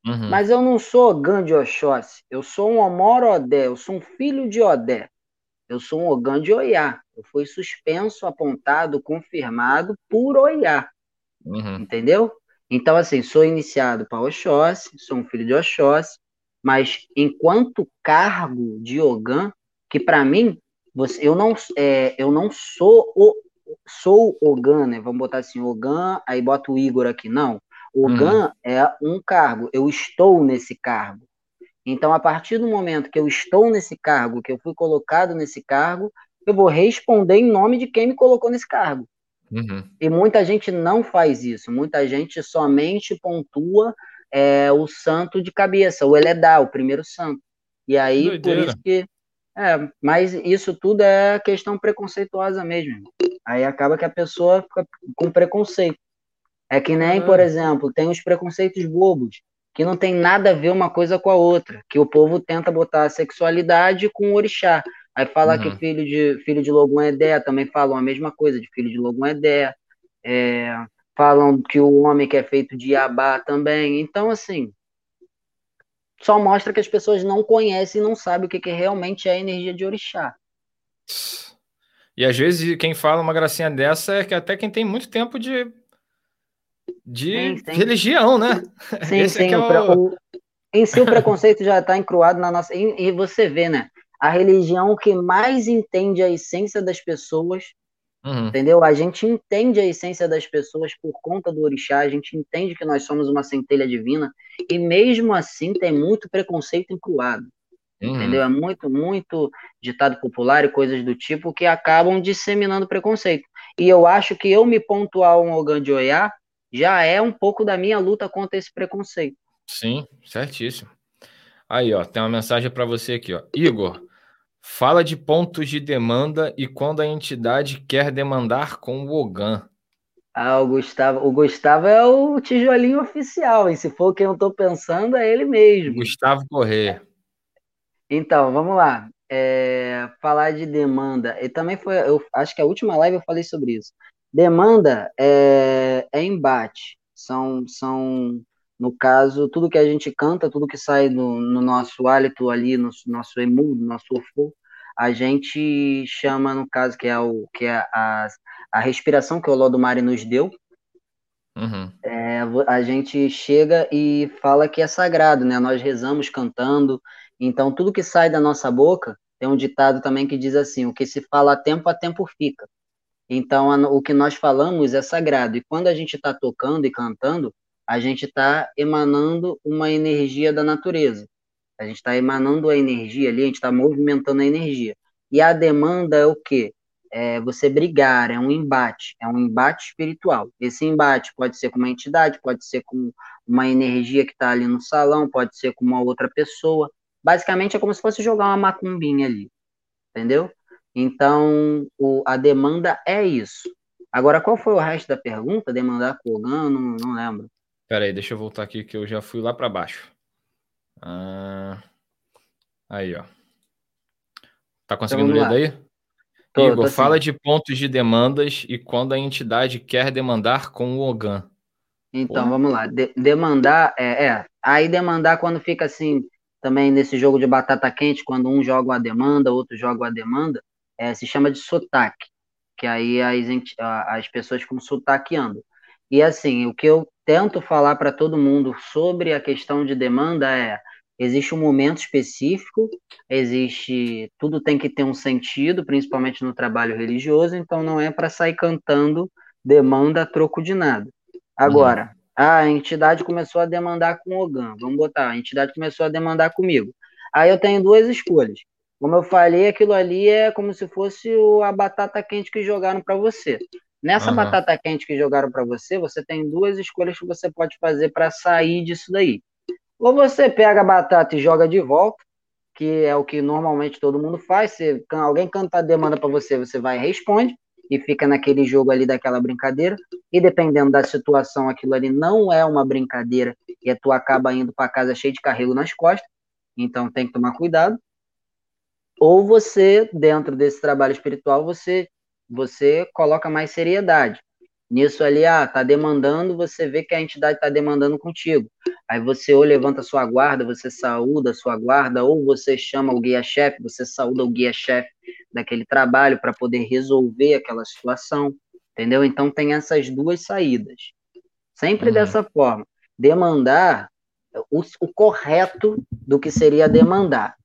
S2: Uhum. Mas eu não sou Ogan de Oxóssi, eu sou um Omor Odé, eu sou um filho de Odé. Eu sou um Ogan de Oiá. Eu fui suspenso, apontado, confirmado por Oiá. Uhum. Entendeu? Então, assim, sou iniciado para Oxóssi, sou um filho de Oxóssi, mas enquanto cargo de Ogan, que para mim, você, eu, não, é, eu não sou o sou Ogan, né? Vamos botar assim, Ogan, aí bota o Igor aqui. Não. O uhum. É um cargo, eu estou nesse cargo. Então, a partir do momento que eu estou nesse cargo, que eu fui colocado nesse cargo, eu vou responder em nome de quem me colocou nesse cargo. Uhum. E muita gente não faz isso, muita gente somente pontua é, o santo de cabeça, o Eledá, o primeiro santo. E aí, por isso que. É, mas isso tudo é questão preconceituosa mesmo. Aí acaba que a pessoa fica com preconceito. É que nem, por exemplo, tem os preconceitos bobos, que não tem nada a ver uma coisa com a outra, que o povo tenta botar a sexualidade com o orixá. Aí fala uhum. que filho de, filho de Logum é Dé, também falam a mesma coisa, de filho de Logum é Dé. É, falam que o homem que é feito de Abá também. Então, assim, só mostra que as pessoas não conhecem e não sabem o que, que realmente é a energia de orixá.
S1: E às vezes quem fala uma gracinha dessa é que até quem tem muito tempo de, de sim, sim. religião, né? [LAUGHS]
S2: Sim, Esse sim. É o... O... Em si o preconceito já está encruado na nossa. E, e você vê, né? A religião que mais entende a essência das pessoas Uhum. Entendeu? A gente entende a essência das pessoas por conta do orixá, a gente entende que nós somos uma centelha divina, e mesmo assim tem muito preconceito incluído. Uhum. Entendeu? É muito, muito ditado popular e coisas do tipo que acabam disseminando preconceito. E eu acho que eu me pontuar um Ogan de Oiá já é um pouco da minha luta contra esse preconceito.
S1: Sim, certíssimo. Aí, ó, tem uma mensagem para você aqui, ó. Igor, Fala de pontos de demanda e quando a entidade quer demandar com o OGAN.
S2: Ah, o Gustavo, o Gustavo é o tijolinho oficial, e se for quem eu estou pensando, é ele mesmo.
S1: Gustavo Corrêa.
S2: Então, vamos lá. É, falar de demanda. E também foi, eu acho que a última live eu falei sobre isso. Demanda é, é embate. São, são no caso, tudo que a gente canta, tudo que sai no, no nosso hálito ali, no nosso emu, no nosso ofo, a gente chama, no caso, que é, o, que é a, a respiração que o Lodomari nos deu. Uhum. É, a gente chega e fala que é sagrado, né? Nós rezamos cantando. Então, tudo que sai da nossa boca, tem um ditado também que diz assim: o que se fala a tempo, a tempo fica. Então, o que nós falamos é sagrado. E quando a gente está tocando e cantando, a gente está emanando uma energia da natureza. A gente está emanando a energia ali, a gente está movimentando a energia. E a demanda é o quê? É você brigar, é um embate, é um embate espiritual. Esse embate pode ser com uma entidade, pode ser com uma energia que está ali no salão, pode ser com uma outra pessoa. Basicamente é como se fosse jogar uma macumbinha ali, entendeu? Então, o, a demanda é isso. Agora, qual foi o resto da pergunta? Demandar o Não, não lembro.
S1: Pera aí, deixa eu voltar aqui que eu já fui lá para baixo. Ah, aí, ó. Tá conseguindo então, ler daí? Tô, Igor, tô fala de pontos de demandas e quando a entidade quer demandar com o OGAN.
S2: Então, vamos lá. De demandar, é, é, Aí demandar quando fica assim, também nesse jogo de batata quente, quando um joga a demanda, outro joga a demanda, é, se chama de sotaque. Que aí as, as pessoas ficam sotaqueando. E assim, o que eu tento falar para todo mundo sobre a questão de demanda é: existe um momento específico, existe. Tudo tem que ter um sentido, principalmente no trabalho religioso, então não é para sair cantando demanda a troco de nada. Agora, uhum. a entidade começou a demandar com o Ogan, vamos botar, a entidade começou a demandar comigo. Aí eu tenho duas escolhas. Como eu falei, aquilo ali é como se fosse a batata quente que jogaram para você. Nessa uhum. batata quente que jogaram para você, você tem duas escolhas que você pode fazer para sair disso daí. Ou você pega a batata e joga de volta, que é o que normalmente todo mundo faz. Se alguém cantar demanda para você, você vai e responde e fica naquele jogo ali daquela brincadeira. E dependendo da situação, aquilo ali não é uma brincadeira e tu acaba indo para casa cheio de carrego nas costas. Então tem que tomar cuidado. Ou você, dentro desse trabalho espiritual, você você coloca mais seriedade. Nisso ali, ah, tá demandando, você vê que a entidade está demandando contigo. Aí você ou levanta sua guarda, você saúda a sua guarda, ou você chama o guia-chefe, você saúda o guia-chefe daquele trabalho para poder resolver aquela situação, entendeu? Então tem essas duas saídas. Sempre uhum. dessa forma. Demandar o, o correto do que seria demandar.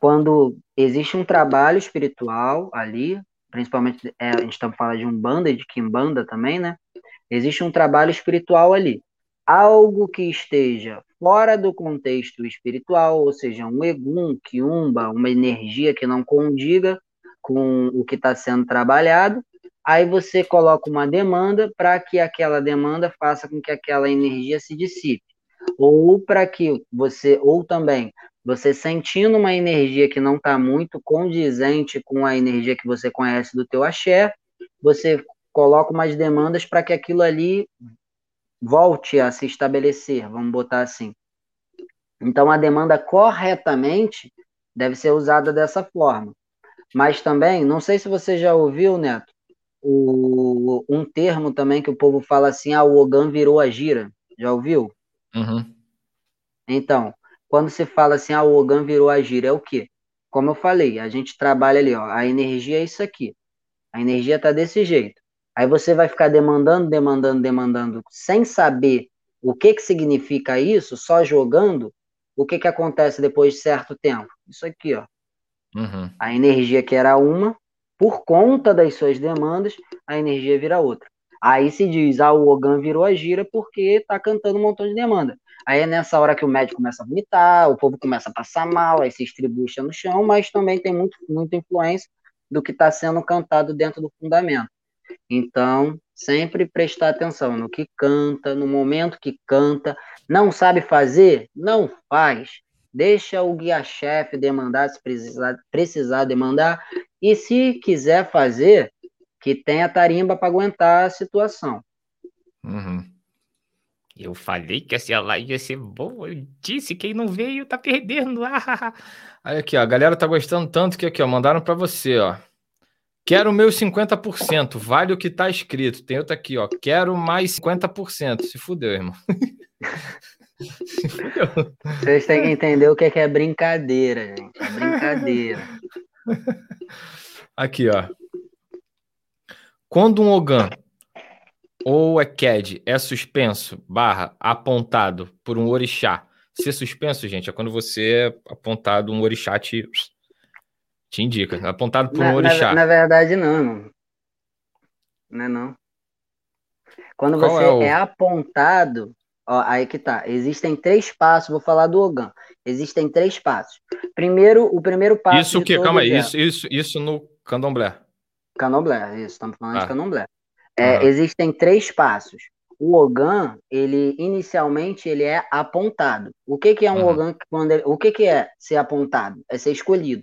S2: Quando existe um trabalho espiritual ali, principalmente é, a gente está falando de um banda e de Kimbanda também, né? Existe um trabalho espiritual ali. Algo que esteja fora do contexto espiritual, ou seja, um egum, quiumba, uma energia que não condiga com o que está sendo trabalhado, aí você coloca uma demanda para que aquela demanda faça com que aquela energia se dissipe. Ou para que você, ou também, você sentindo uma energia que não está muito condizente com a energia que você conhece do teu axé, você coloca umas demandas para que aquilo ali volte a se estabelecer, vamos botar assim. Então, a demanda corretamente deve ser usada dessa forma. Mas também, não sei se você já ouviu, Neto, o, um termo também que o povo fala assim, ah, o Ogan virou a gira. Já ouviu?
S1: Uhum.
S2: Então, quando se fala assim, ah, o Ogan virou a gira, é o quê? Como eu falei, a gente trabalha ali, ó, a energia é isso aqui. A energia está desse jeito. Aí você vai ficar demandando, demandando, demandando, sem saber o que, que significa isso, só jogando, o que, que acontece depois de certo tempo? Isso aqui, ó.
S1: Uhum.
S2: A energia que era uma, por conta das suas demandas, a energia vira outra. Aí se diz, ah, o Ogan virou a gira porque tá cantando um montão de demanda. Aí é nessa hora que o médico começa a vomitar, o povo começa a passar mal, aí se estribucha no chão, mas também tem muito, muita influência do que está sendo cantado dentro do fundamento. Então, sempre prestar atenção no que canta, no momento que canta. Não sabe fazer? Não faz. Deixa o guia-chefe demandar, se precisar, precisar demandar. E se quiser fazer, que tenha tarimba para aguentar a situação.
S1: Uhum. Eu falei que essa live ia ser boa. Eu disse, quem não veio tá perdendo. [LAUGHS] Olha aqui, ó. A galera tá gostando tanto que aqui, ó, mandaram para você, ó. Quero meus 50%, vale o que tá escrito. Tem outra aqui, ó. Quero mais 50%. Se fudeu, irmão. [LAUGHS]
S2: Se fudeu. Vocês têm que entender o que é, que é brincadeira, gente. É brincadeira. [LAUGHS]
S1: Aqui, ó. Quando um Ogan ou é CAD é suspenso, barra, apontado por um orixá. Ser suspenso, gente, é quando você é apontado, um orixá te te indica. Apontado por na, um orixá.
S2: Na, na, verdade, não, não. Não é não. Quando Qual você é, o... é, apontado, ó, aí que tá. Existem três passos, vou falar do Ogan. Existem três passos. Primeiro, o primeiro passo.
S1: Isso que, calma aí, isso, isso, isso no candomblé.
S2: Candomblé, isso, estamos falando ah. de candomblé. É, ah. Existem três passos. O Ogan, ele inicialmente ele é apontado. O que, que é um uhum. Ogan? Quando ele, o que, que é ser apontado? É ser escolhido.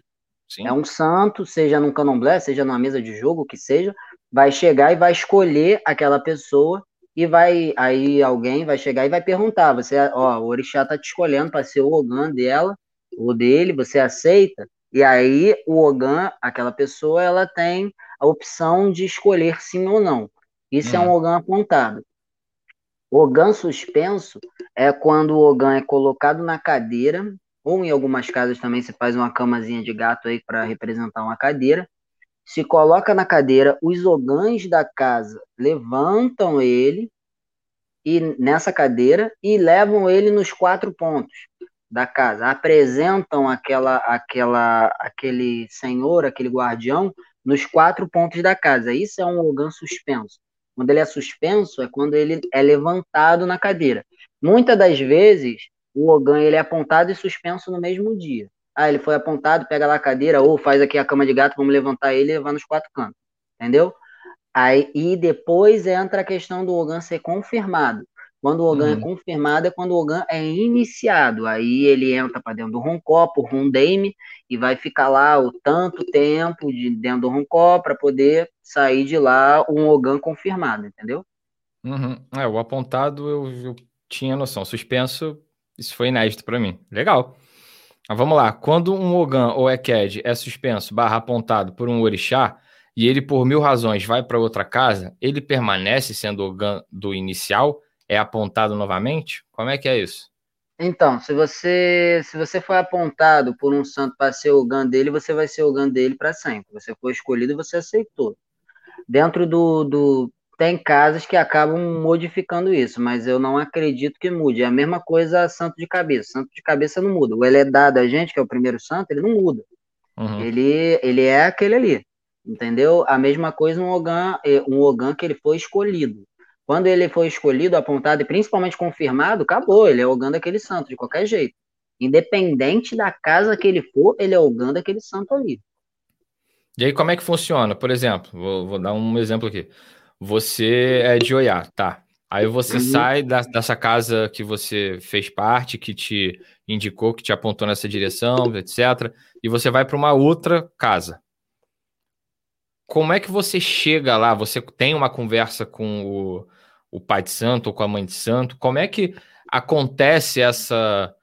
S2: Sim. É um santo, seja num candomblé, seja numa mesa de jogo, que seja, vai chegar e vai escolher aquela pessoa e vai aí alguém vai chegar e vai perguntar, você, ó, o orixá tá te escolhendo para ser o Ogan dela ou dele, você aceita? E aí o Ogan, aquela pessoa, ela tem a opção de escolher sim ou não. Isso hum. é um. Ogan apontado. Ogan suspenso é quando o Ogan é colocado na cadeira ou em algumas casas também se faz uma camazinha de gato aí para representar uma cadeira. Se coloca na cadeira, os ogãs da casa levantam ele e nessa cadeira e levam ele nos quatro pontos da casa, apresentam aquela aquela aquele senhor, aquele guardião nos quatro pontos da casa. Isso é um ogã suspenso. Quando ele é suspenso é quando ele é levantado na cadeira. Muitas das vezes o Ogan ele é apontado e suspenso no mesmo dia. Ah, ele foi apontado, pega lá a cadeira, ou faz aqui a cama de gato, vamos levantar ele e levar nos quatro cantos. Entendeu? Aí, e depois entra a questão do Ogan ser confirmado. Quando o Ogan é uhum. é confirmado é quando o Ogan é iniciado. Aí ele entra para dentro do Roncó, por Rondaime, e vai ficar lá o tanto tempo de dentro do Roncó para poder sair de lá um Ogan confirmado, entendeu?
S1: Uhum. É, o apontado eu, eu tinha noção. Suspenso isso foi inédito para mim. Legal. Mas vamos lá. Quando um Ogan ou Eked é suspenso barra apontado por um orixá e ele, por mil razões, vai para outra casa, ele permanece sendo Ogan do inicial? É apontado novamente? Como é que é isso?
S2: Então, se você se você foi apontado por um santo para ser o Ogan dele, você vai ser o Ogan dele para sempre. Você foi escolhido e você aceitou. Dentro do, do, tem casas que acabam modificando isso, mas eu não acredito que mude. É a mesma coisa santo de cabeça. Santo de cabeça não muda. O ele é dado a gente, que é o primeiro santo, ele não muda. Uhum. Ele, ele é aquele ali. Entendeu? A mesma coisa um Ogan, um Ogan que ele foi escolhido. Quando ele foi escolhido, apontado e principalmente confirmado, acabou, ele é Ogã daquele santo, de qualquer jeito. Independente da casa que ele for, ele é Ogã daquele santo ali.
S1: E aí, como é que funciona? Por exemplo, vou, vou dar um exemplo aqui. Você é de Oiá, tá? Aí você uhum. sai da, dessa casa que você fez parte, que te indicou, que te apontou nessa direção, etc. E você vai para uma outra casa. Como é que você chega lá? Você tem uma conversa com o, o pai de santo ou com a mãe de santo? Como é que acontece essa,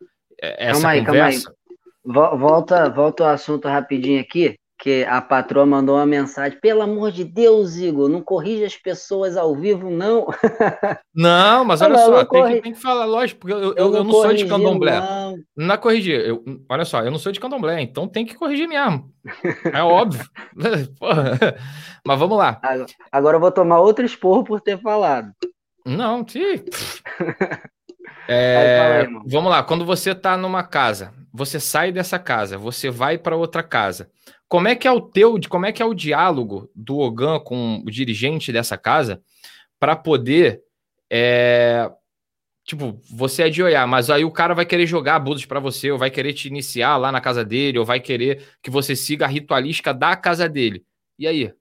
S1: essa calma aí, conversa?
S2: Calma aí. Volta, volta ao assunto rapidinho aqui que a patroa mandou uma mensagem, pelo amor de Deus, Igor, não corrija as pessoas ao vivo, não. [LAUGHS]
S1: Não, mas olha só, tem, que, tem, que, falar, lógico, porque eu, eu, eu, eu não, sou de candomblé. Não, não é corrigir, eu, olha só, eu não sou de candomblé, então tem que corrigir mesmo. É óbvio. [LAUGHS] mas vamos lá.
S2: Agora eu vou tomar outro esporro por ter falado.
S1: Não, sim. [LAUGHS] É, aí, vamos lá, quando você está numa casa, você sai dessa casa, você vai para outra casa. Como é que é o teu, como é que é o diálogo do Ogan com o dirigente dessa casa para poder é, tipo, você é de olhar, mas aí o cara vai querer jogar abusos para você, ou vai querer te iniciar lá na casa dele, ou vai querer que você siga a ritualística da casa dele. E aí?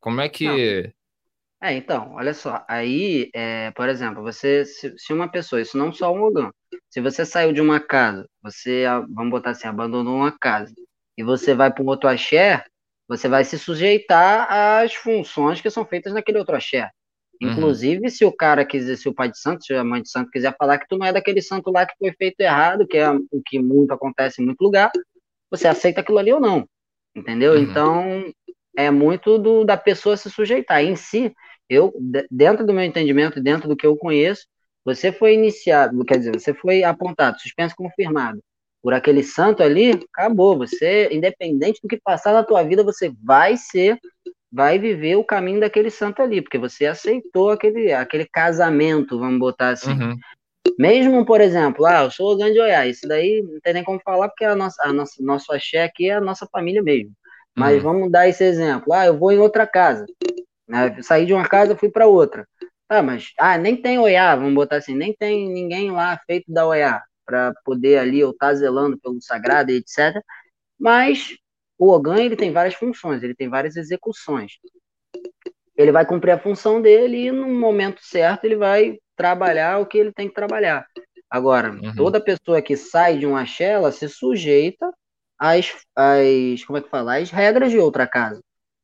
S1: Como é que. Não.
S2: É, então, olha só. Aí, é, por exemplo, você, se, se, uma pessoa, isso não só um Ogan, se você saiu de uma casa, você, vamos botar assim, abandonou uma casa, e você vai para um outro axé, você vai se sujeitar às funções que são feitas naquele outro axé. Uhum. Inclusive, uhum. se o cara quiser, se o pai de santo, se a mãe de santo quiser falar que tu não é daquele santo lá que foi feito errado, que é o que muito acontece em muito lugar, você aceita aquilo ali ou não. Entendeu? Uhum. Então, é muito do, da pessoa se sujeitar. Em si, eu, dentro do meu entendimento, dentro do que eu conheço, você foi iniciado, quer dizer, você foi apontado, suspenso confirmado por aquele santo ali, acabou. Você, independente do que passar na tua vida, você vai ser, vai viver o caminho daquele santo ali, porque você aceitou aquele, aquele casamento, vamos botar assim. Uhum. Mesmo, por exemplo, ah, eu sou o grande Oiá, isso daí não tem nem como falar, porque a nossa, a nossa, nosso axé aqui é a nossa família mesmo. Mas uhum. vamos dar esse exemplo. Ah, eu vou em outra casa. Né? Saí de uma casa, fui para outra. Ah, mas ah, nem tem Oiá, vamos botar assim, nem tem ninguém lá feito da Oiá para poder ali eu estar tá zelando pelo sagrado e etc. Mas o Ogan ele tem várias funções, ele tem várias execuções. Ele vai cumprir a função dele e no momento certo ele vai trabalhar o que ele tem que trabalhar. Agora, uhum. toda pessoa que sai de uma axé, ela se sujeita às, às, como é que fala? Às regras de outra casa.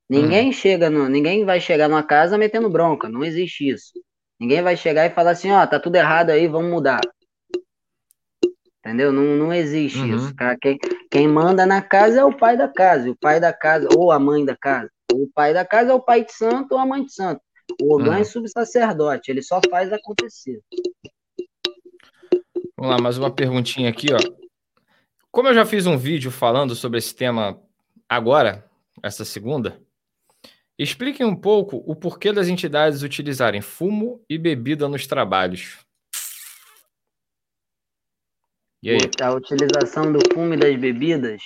S2: Ninguém uhum. chega no, ninguém vai chegar numa casa metendo bronca, não existe isso. Ninguém vai chegar e falar assim, ó, oh, tá tudo errado aí, vamos mudar. Entendeu? Não, não existe uhum. isso. Cara. Quem, quem manda na casa é o pai da casa, o pai da casa, ou a mãe da casa. O pai da casa é o pai de santo ou a mãe de santo. O Ogã uhum. é subsacerdote, ele só faz acontecer.
S1: Vamos lá, mais uma perguntinha aqui, ó. Como eu já fiz um vídeo falando sobre esse tema agora, essa segunda, expliquem um pouco o porquê das entidades utilizarem fumo e bebida nos trabalhos.
S2: E aí? A utilização do fumo e das bebidas.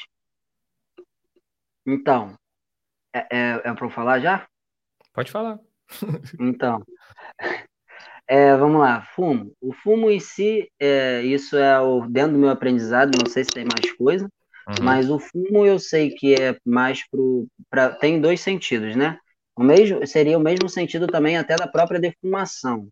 S2: Então, é, é, é para eu falar já?
S1: Pode falar.
S2: então, [LAUGHS] é, vamos lá, fumo. O fumo em si, é, isso é o, dentro do meu aprendizado, não sei se tem mais coisa, uhum. mas o fumo eu sei que é mais pro. Pra, tem dois sentidos, né? O mesmo, seria o mesmo sentido também até da própria defumação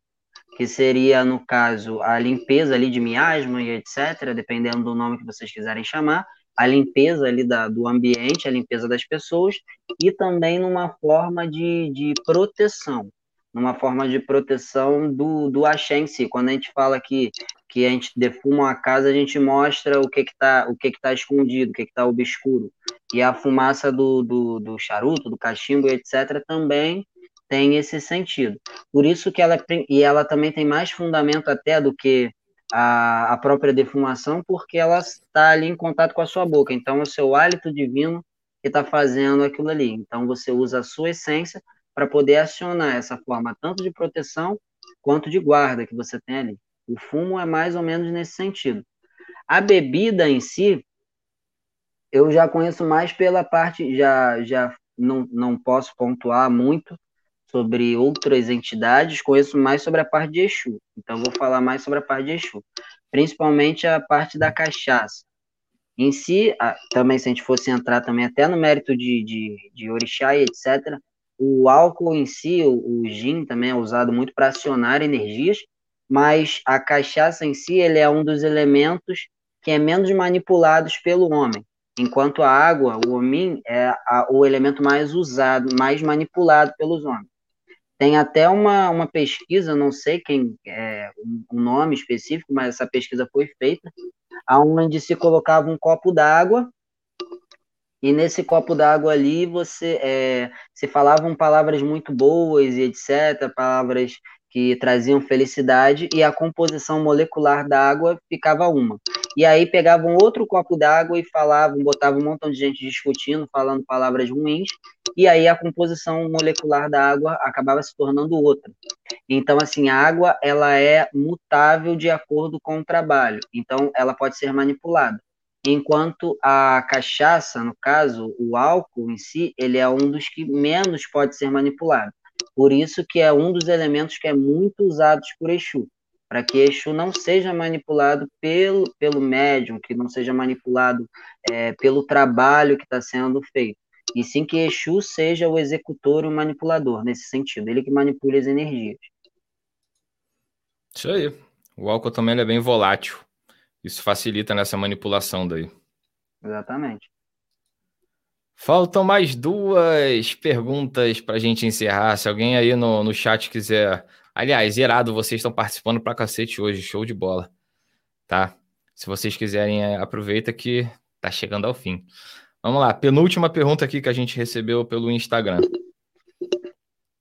S2: que seria, no caso, a limpeza ali de miasma e etc., dependendo do nome que vocês quiserem chamar, a limpeza ali da, do ambiente, a limpeza das pessoas, e também numa forma de, de proteção, numa forma de proteção do, do axé em si. Quando a gente fala que, que a gente defuma uma casa, a gente mostra o que está o que que tá escondido, o que está obscuro. E a fumaça do, do, do charuto, do cachimbo, etc., também tem esse sentido. Por isso que ela é e ela também tem mais fundamento até do que a, a própria defumação, porque ela está ali em contato com a sua boca. Então, é o seu hálito divino que está fazendo aquilo ali. Então, você usa a sua essência para poder acionar essa forma tanto de proteção quanto de guarda que você tem ali. O fumo é mais ou menos nesse sentido. A bebida em si, eu já conheço mais pela parte, já, já não, não posso pontuar muito, sobre outras entidades, conheço mais sobre a parte de Exu. Então, vou falar mais sobre a parte de Exu. Principalmente a parte da cachaça. Em si, também, se a gente fosse entrar também até no mérito de, de, de orixá e etc., o álcool em si, o, o gin, também é usado muito para acionar energias, mas a cachaça em si, ele é um dos elementos que é menos manipulados pelo homem. Enquanto a água, o homem, é a, o elemento mais usado, mais manipulado pelos homens. Tem até uma, uma pesquisa, não sei quem é um nome específico, mas essa pesquisa foi feita, onde se colocava um copo d'água e nesse copo d'água ali você é, se falavam palavras muito boas e etc, palavras que traziam felicidade e a composição molecular da água ficava uma. E aí pegavam outro copo d'água e falavam, botavam um montão de gente discutindo, falando palavras ruins, e aí a composição molecular da água acabava se tornando outra. Então, assim, a água ela é mutável de acordo com o trabalho, então ela pode ser manipulada. Enquanto a cachaça, no caso, o álcool em si, ele é um dos que menos pode ser manipulado. Por isso que é um dos elementos que é muito usados por Exu para que Exu não seja manipulado pelo, pelo médium, que não seja manipulado é, pelo trabalho que está sendo feito, e sim que Exu seja o executor e o manipulador, nesse sentido, ele que manipula as energias.
S1: Isso aí. O álcool também é bem volátil. Isso facilita nessa manipulação daí.
S2: Exatamente.
S1: Faltam mais duas perguntas para a gente encerrar. Se alguém aí no, no chat quiser Aliás, irado, vocês estão participando pra cacete hoje, show de bola. Tá? Se vocês quiserem, é, aproveita que tá chegando ao fim. Vamos lá, penúltima pergunta aqui que a gente recebeu pelo Instagram.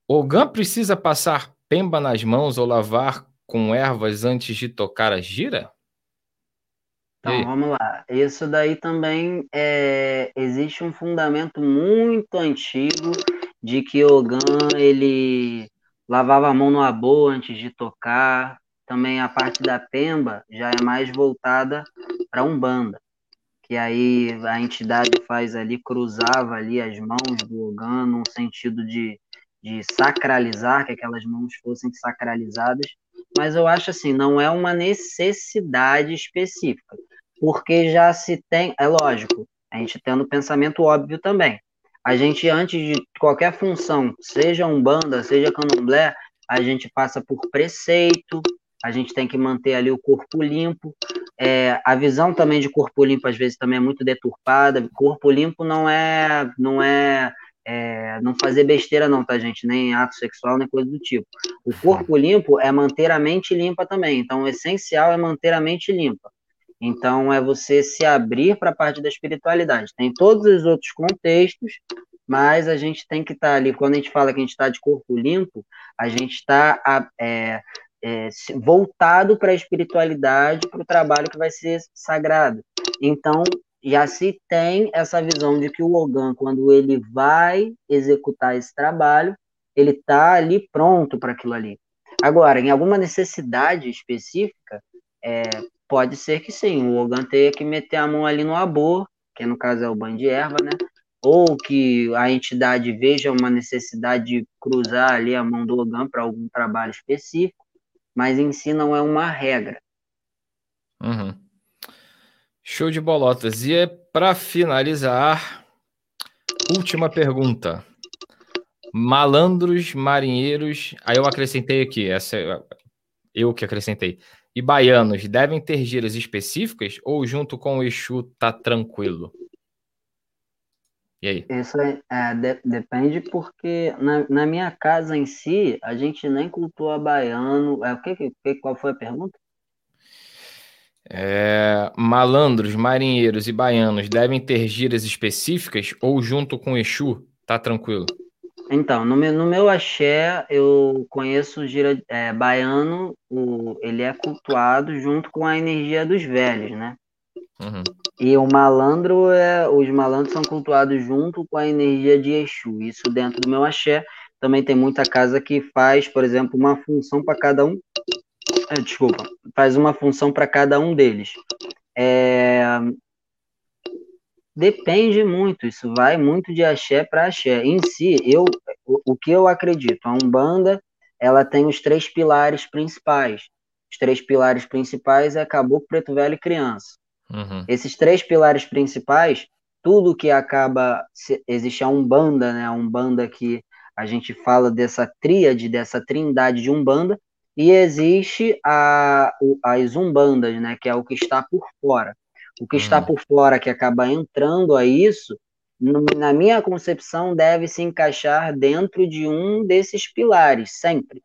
S1: O GAN precisa passar pemba nas mãos ou lavar com ervas antes de tocar a gira?
S2: Então, vamos lá. Isso daí também é... existe um fundamento muito antigo de que o GAN ele lavava a mão numa boa antes de tocar. Também a parte da pemba já é mais voltada para umbanda, que aí a entidade faz ali cruzava ali as mãos do Ogan no sentido de, de sacralizar, que aquelas mãos fossem sacralizadas. Mas eu acho assim, não é uma necessidade específica, porque já se tem, é lógico, a gente tendo pensamento óbvio também a gente, antes de qualquer função, seja umbanda, seja candomblé, a gente passa por preceito, a gente tem que manter ali o corpo limpo. É, a visão também de corpo limpo, às vezes, também é muito deturpada. Corpo limpo não é, não é, é não fazer besteira, não, tá, gente? Nem ato sexual, nem coisa do tipo. O corpo limpo é manter a mente limpa também. Então, o essencial é manter a mente limpa. Então, é você se abrir para a parte da espiritualidade. Tem todos os outros contextos, mas a gente tem que estar tá ali. Quando a gente fala que a gente está de corpo limpo, a gente está é, é, voltado para a espiritualidade, para o trabalho que vai ser sagrado. Então, já se tem essa visão de que o Ogan, quando ele vai executar esse trabalho, ele está ali pronto para aquilo ali. Agora, em alguma necessidade específica, é, Pode ser que sim, o Ogan tenha que meter a mão ali no abor, que no caso é o banho de erva, né? Ou que a entidade veja uma necessidade de cruzar ali a mão do Ogan para algum trabalho específico, mas em si não é uma regra.
S1: Uhum. Show de bolotas. E é para finalizar, última pergunta. Malandros, marinheiros. Aí eu acrescentei aqui, essa é eu que acrescentei e baianos devem ter giras específicas ou junto com o Exu tá tranquilo? E aí?
S2: Isso é, é de, depende porque na, na, minha casa em si a gente nem cultua baiano. É, o que, que qual foi a pergunta?
S1: É, malandros, marinheiros e baianos devem ter giras específicas ou junto com o Exu tá tranquilo?
S2: Então, no meu, no meu axé, eu conheço o gira, é, baiano, o, ele é cultuado junto com a energia dos velhos, né? Uhum. E o malandro, é, os malandros são cultuados junto com a energia de Exu. Isso dentro do meu axé. Também tem muita casa que faz, por exemplo, uma função para cada um. É, desculpa, faz uma função para cada um deles. É, Depende muito, isso vai muito de axé para axé. Em si, eu, o, o, que eu acredito, a Umbanda, ela tem os três pilares principais. Os três pilares principais é caboclo, preto velho e criança. Uhum. Esses três pilares principais, tudo que acaba, se, existe a Umbanda, né, a Umbanda que a gente fala dessa tríade, dessa trindade de Umbanda, e existe a, as Umbandas, né, que é o que está por fora o que está hum. por fora, que acaba entrando a isso, na minha concepção, deve se encaixar dentro de um desses pilares, sempre.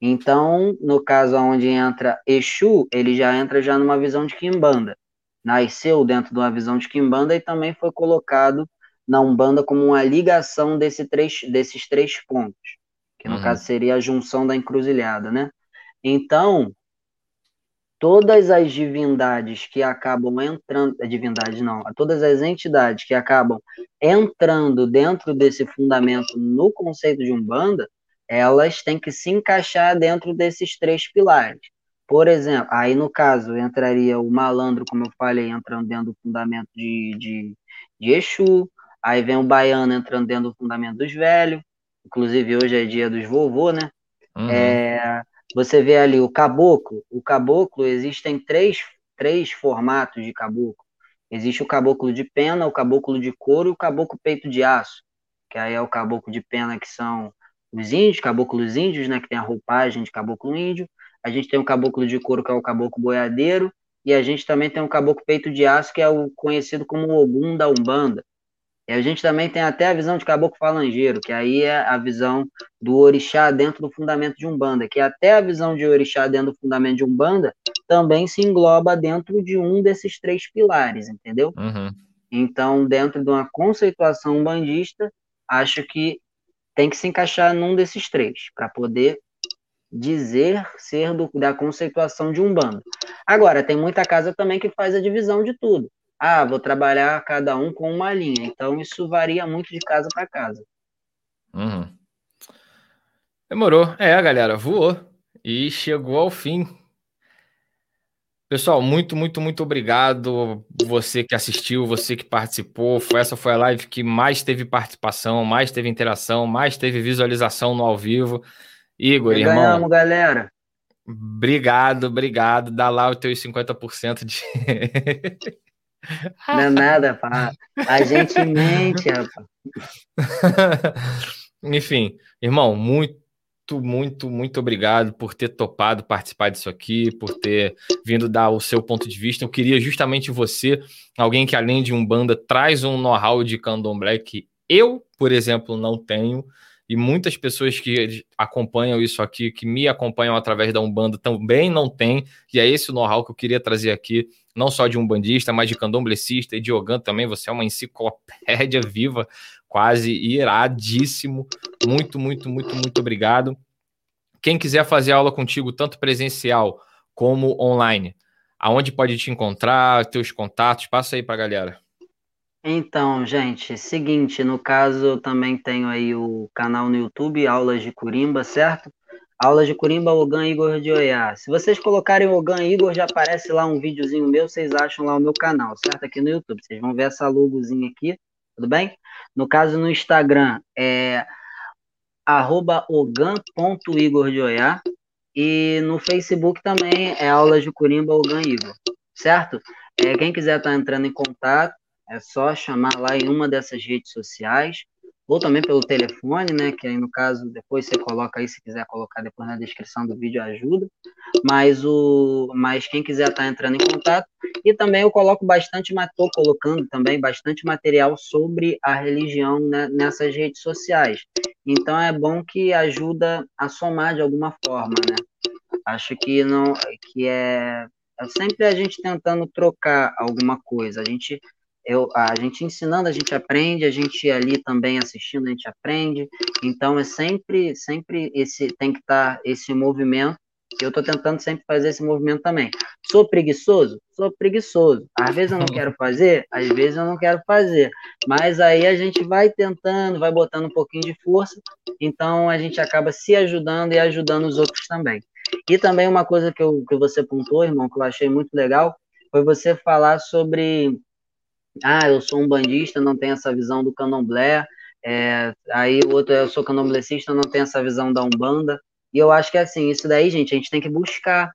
S2: Então, no caso onde entra Exu, ele já entra já numa visão de Kimbanda. Nasceu dentro de uma visão de Kimbanda e também foi colocado na Umbanda como uma ligação desse três, desses três pontos, que no uhum. caso seria a junção da encruzilhada, né? Então, todas as divindades que acabam entrando, a divindade não, todas as entidades que acabam entrando dentro desse fundamento no conceito de Umbanda, elas têm que se encaixar dentro desses três pilares. Por exemplo, aí no caso entraria o malandro, como eu falei, entrando dentro do fundamento de, de, de Exu, aí vem o baiano entrando dentro do fundamento dos velhos, inclusive hoje é dia dos vovô, né? Uhum. É, você vê ali o caboclo. O caboclo existem três, três formatos de caboclo. Existe o caboclo de pena, o caboclo de couro e o caboclo peito de aço, que aí é o caboclo de pena que são os índios, caboclos índios, né, que tem a roupagem de caboclo índio. A gente tem o caboclo de couro, que é o caboclo boiadeiro, e a gente também tem o caboclo peito de aço, que é o conhecido como o Ogum da Umbanda. E a gente também tem até a visão de caboclo falangeiro, que aí é a visão do orixá dentro do fundamento de Umbanda, que até a visão de orixá dentro do fundamento de Umbanda também se engloba dentro de um desses três pilares, entendeu? Uhum. Então, dentro de uma conceituação umbandista, acho que tem que se encaixar num desses três, para poder dizer ser do, da conceituação de Umbanda. Agora, tem muita casa também que faz a divisão de tudo ah, vou trabalhar cada um com uma linha. Então, isso varia muito de casa para casa.
S1: Uhum. Demorou. É, galera, voou. E chegou ao fim. Pessoal, muito, muito, muito obrigado. Você que assistiu, você que participou. Essa foi a live que mais teve participação, mais teve interação, mais teve visualização no ao vivo. Igor, e irmão. Ganhamos,
S2: galera.
S1: Obrigado, obrigado. Dá lá os teus 50% de. [LAUGHS]
S2: Não é nada, pá. A gente [LAUGHS] mente, rapaz. [LAUGHS]
S1: Enfim, irmão, muito, muito, muito obrigado por ter topado participar disso aqui, por ter vindo dar o seu ponto de vista. Eu queria justamente você, alguém que além de um banda traz um know-how de candomblé que eu, por exemplo, não tenho e muitas pessoas que acompanham isso aqui, que me acompanham através da Umbanda, também não têm, e é esse o know-how que eu queria trazer aqui, não só de umbandista, mas de candomblecista e de Ogan também, você é uma enciclopédia [LAUGHS] viva, quase iradíssimo, muito, muito, muito, muito obrigado. Quem quiser fazer aula contigo, tanto presencial como online, aonde pode te encontrar, teus contatos, passa aí para a galera.
S2: Então, gente, seguinte, no caso eu também tenho aí o canal no YouTube, Aulas de Curimba, certo? Aulas de Curimba, Ogan Igor de Oiá. Se vocês colocarem Ogan Igor, já aparece lá um videozinho meu, vocês acham lá o meu canal, certo? Aqui no YouTube. Vocês vão ver essa logozinha aqui, tudo bem? No caso, no Instagram é arroba ogan.igor de Oiá. E no Facebook também é Aulas de Curimba, Ogan Igor, certo? É, quem quiser estar tá entrando em contato, é só chamar lá em uma dessas redes sociais, ou também pelo telefone, né? Que aí no caso depois você coloca aí, se quiser colocar depois na descrição do vídeo ajuda. Mas o, mas quem quiser estar tá entrando em contato e também eu coloco bastante, estou colocando também bastante material sobre a religião né, nessas redes sociais. Então é bom que ajuda a somar de alguma forma, né? Acho que não, que é, é sempre a gente tentando trocar alguma coisa. A gente eu, a gente ensinando, a gente aprende, a gente ali também assistindo, a gente aprende. Então é sempre, sempre esse tem que estar tá esse movimento. Eu estou tentando sempre fazer esse movimento também. Sou preguiçoso? Sou preguiçoso. Às vezes eu não quero fazer, às vezes eu não quero fazer. Mas aí a gente vai tentando, vai botando um pouquinho de força. Então a gente acaba se ajudando e ajudando os outros também. E também uma coisa que, eu, que você pontuou, irmão, que eu achei muito legal, foi você falar sobre ah, eu sou um bandista, não tenho essa visão do candomblé, é, aí o outro, eu sou candomblessista, não tenho essa visão da Umbanda, e eu acho que assim, isso daí, gente, a gente tem que buscar.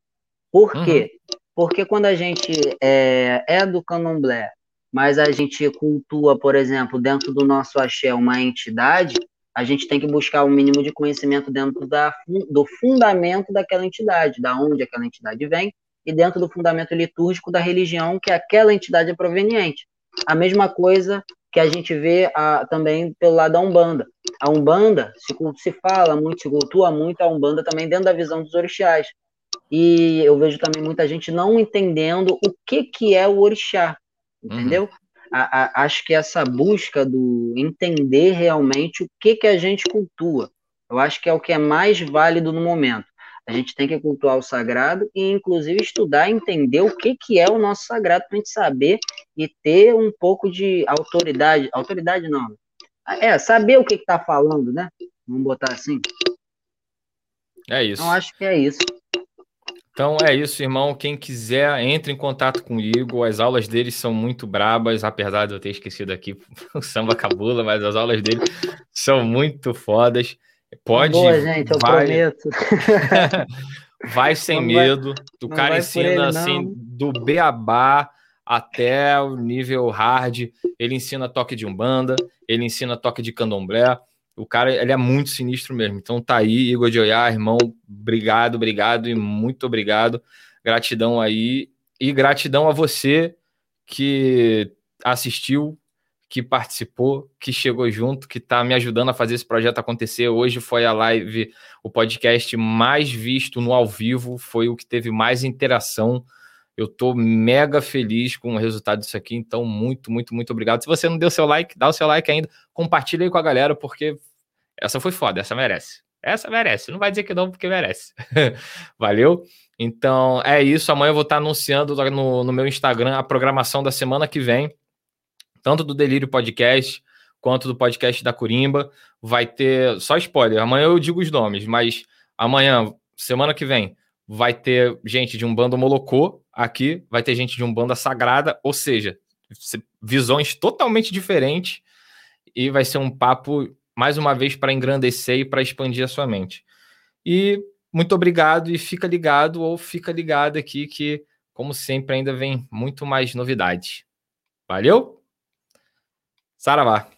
S2: Por uhum. quê? Porque quando a gente é, é do candomblé, mas a gente cultua, por exemplo, dentro do nosso axé uma entidade, a gente tem que buscar o um mínimo de conhecimento dentro da, do fundamento daquela entidade, da onde aquela entidade vem, e dentro do fundamento litúrgico da religião que aquela entidade é proveniente. A mesma coisa que a gente vê a, também pelo lado da Umbanda. A Umbanda se, se fala muito, se cultua muito a Umbanda também dentro da visão dos orixás. E eu vejo também muita gente não entendendo o que, que é o orixá, entendeu? Uhum. A, a, acho que essa busca do entender realmente o que, que a gente cultua, eu acho que é o que é mais válido no momento. A gente tem que cultuar o sagrado e, inclusive, estudar, entender o que, que é o nosso sagrado para a gente saber e ter um pouco de autoridade. Autoridade não. É, saber o que está falando, né? Vamos botar assim.
S1: É isso.
S2: Então, acho que é isso.
S1: Então é isso, irmão. Quem quiser, entre em contato com o Igor. As aulas dele são muito brabas, apesar de eu ter esquecido aqui [LAUGHS] o samba cabula, mas as aulas dele são muito fodas. Pode.
S2: Boa, gente, eu vai, prometo. [LAUGHS]
S1: vai sem não medo. O cara ensina ele, assim, do beabá até o nível hard. Ele ensina toque de umbanda, ele ensina toque de candomblé. O cara, ele é muito sinistro mesmo. Então tá aí, Igor de Oiá, irmão, obrigado, obrigado e muito obrigado. Gratidão aí e gratidão a você que assistiu, que participou, que chegou junto, que está me ajudando a fazer esse projeto acontecer. Hoje foi a live, o podcast mais visto no ao vivo, foi o que teve mais interação. Eu estou mega feliz com o resultado disso aqui, então muito, muito, muito obrigado. Se você não deu seu like, dá o seu like ainda, compartilha aí com a galera, porque essa foi foda, essa merece. Essa merece, não vai dizer que não, porque merece. [LAUGHS] Valeu? Então é isso. Amanhã eu vou estar anunciando no, no meu Instagram a programação da semana que vem tanto do Delírio Podcast quanto do podcast da Curimba. Vai ter, só spoiler, amanhã eu digo os nomes, mas amanhã, semana que vem, vai ter gente de um bando Molocô aqui, vai ter gente de um banda Sagrada, ou seja, visões totalmente diferentes e vai ser um papo, mais uma vez, para engrandecer e para expandir a sua mente. E muito obrigado e fica ligado ou fica ligado aqui que, como sempre, ainda vem muito mais novidades. Valeu! Saravá.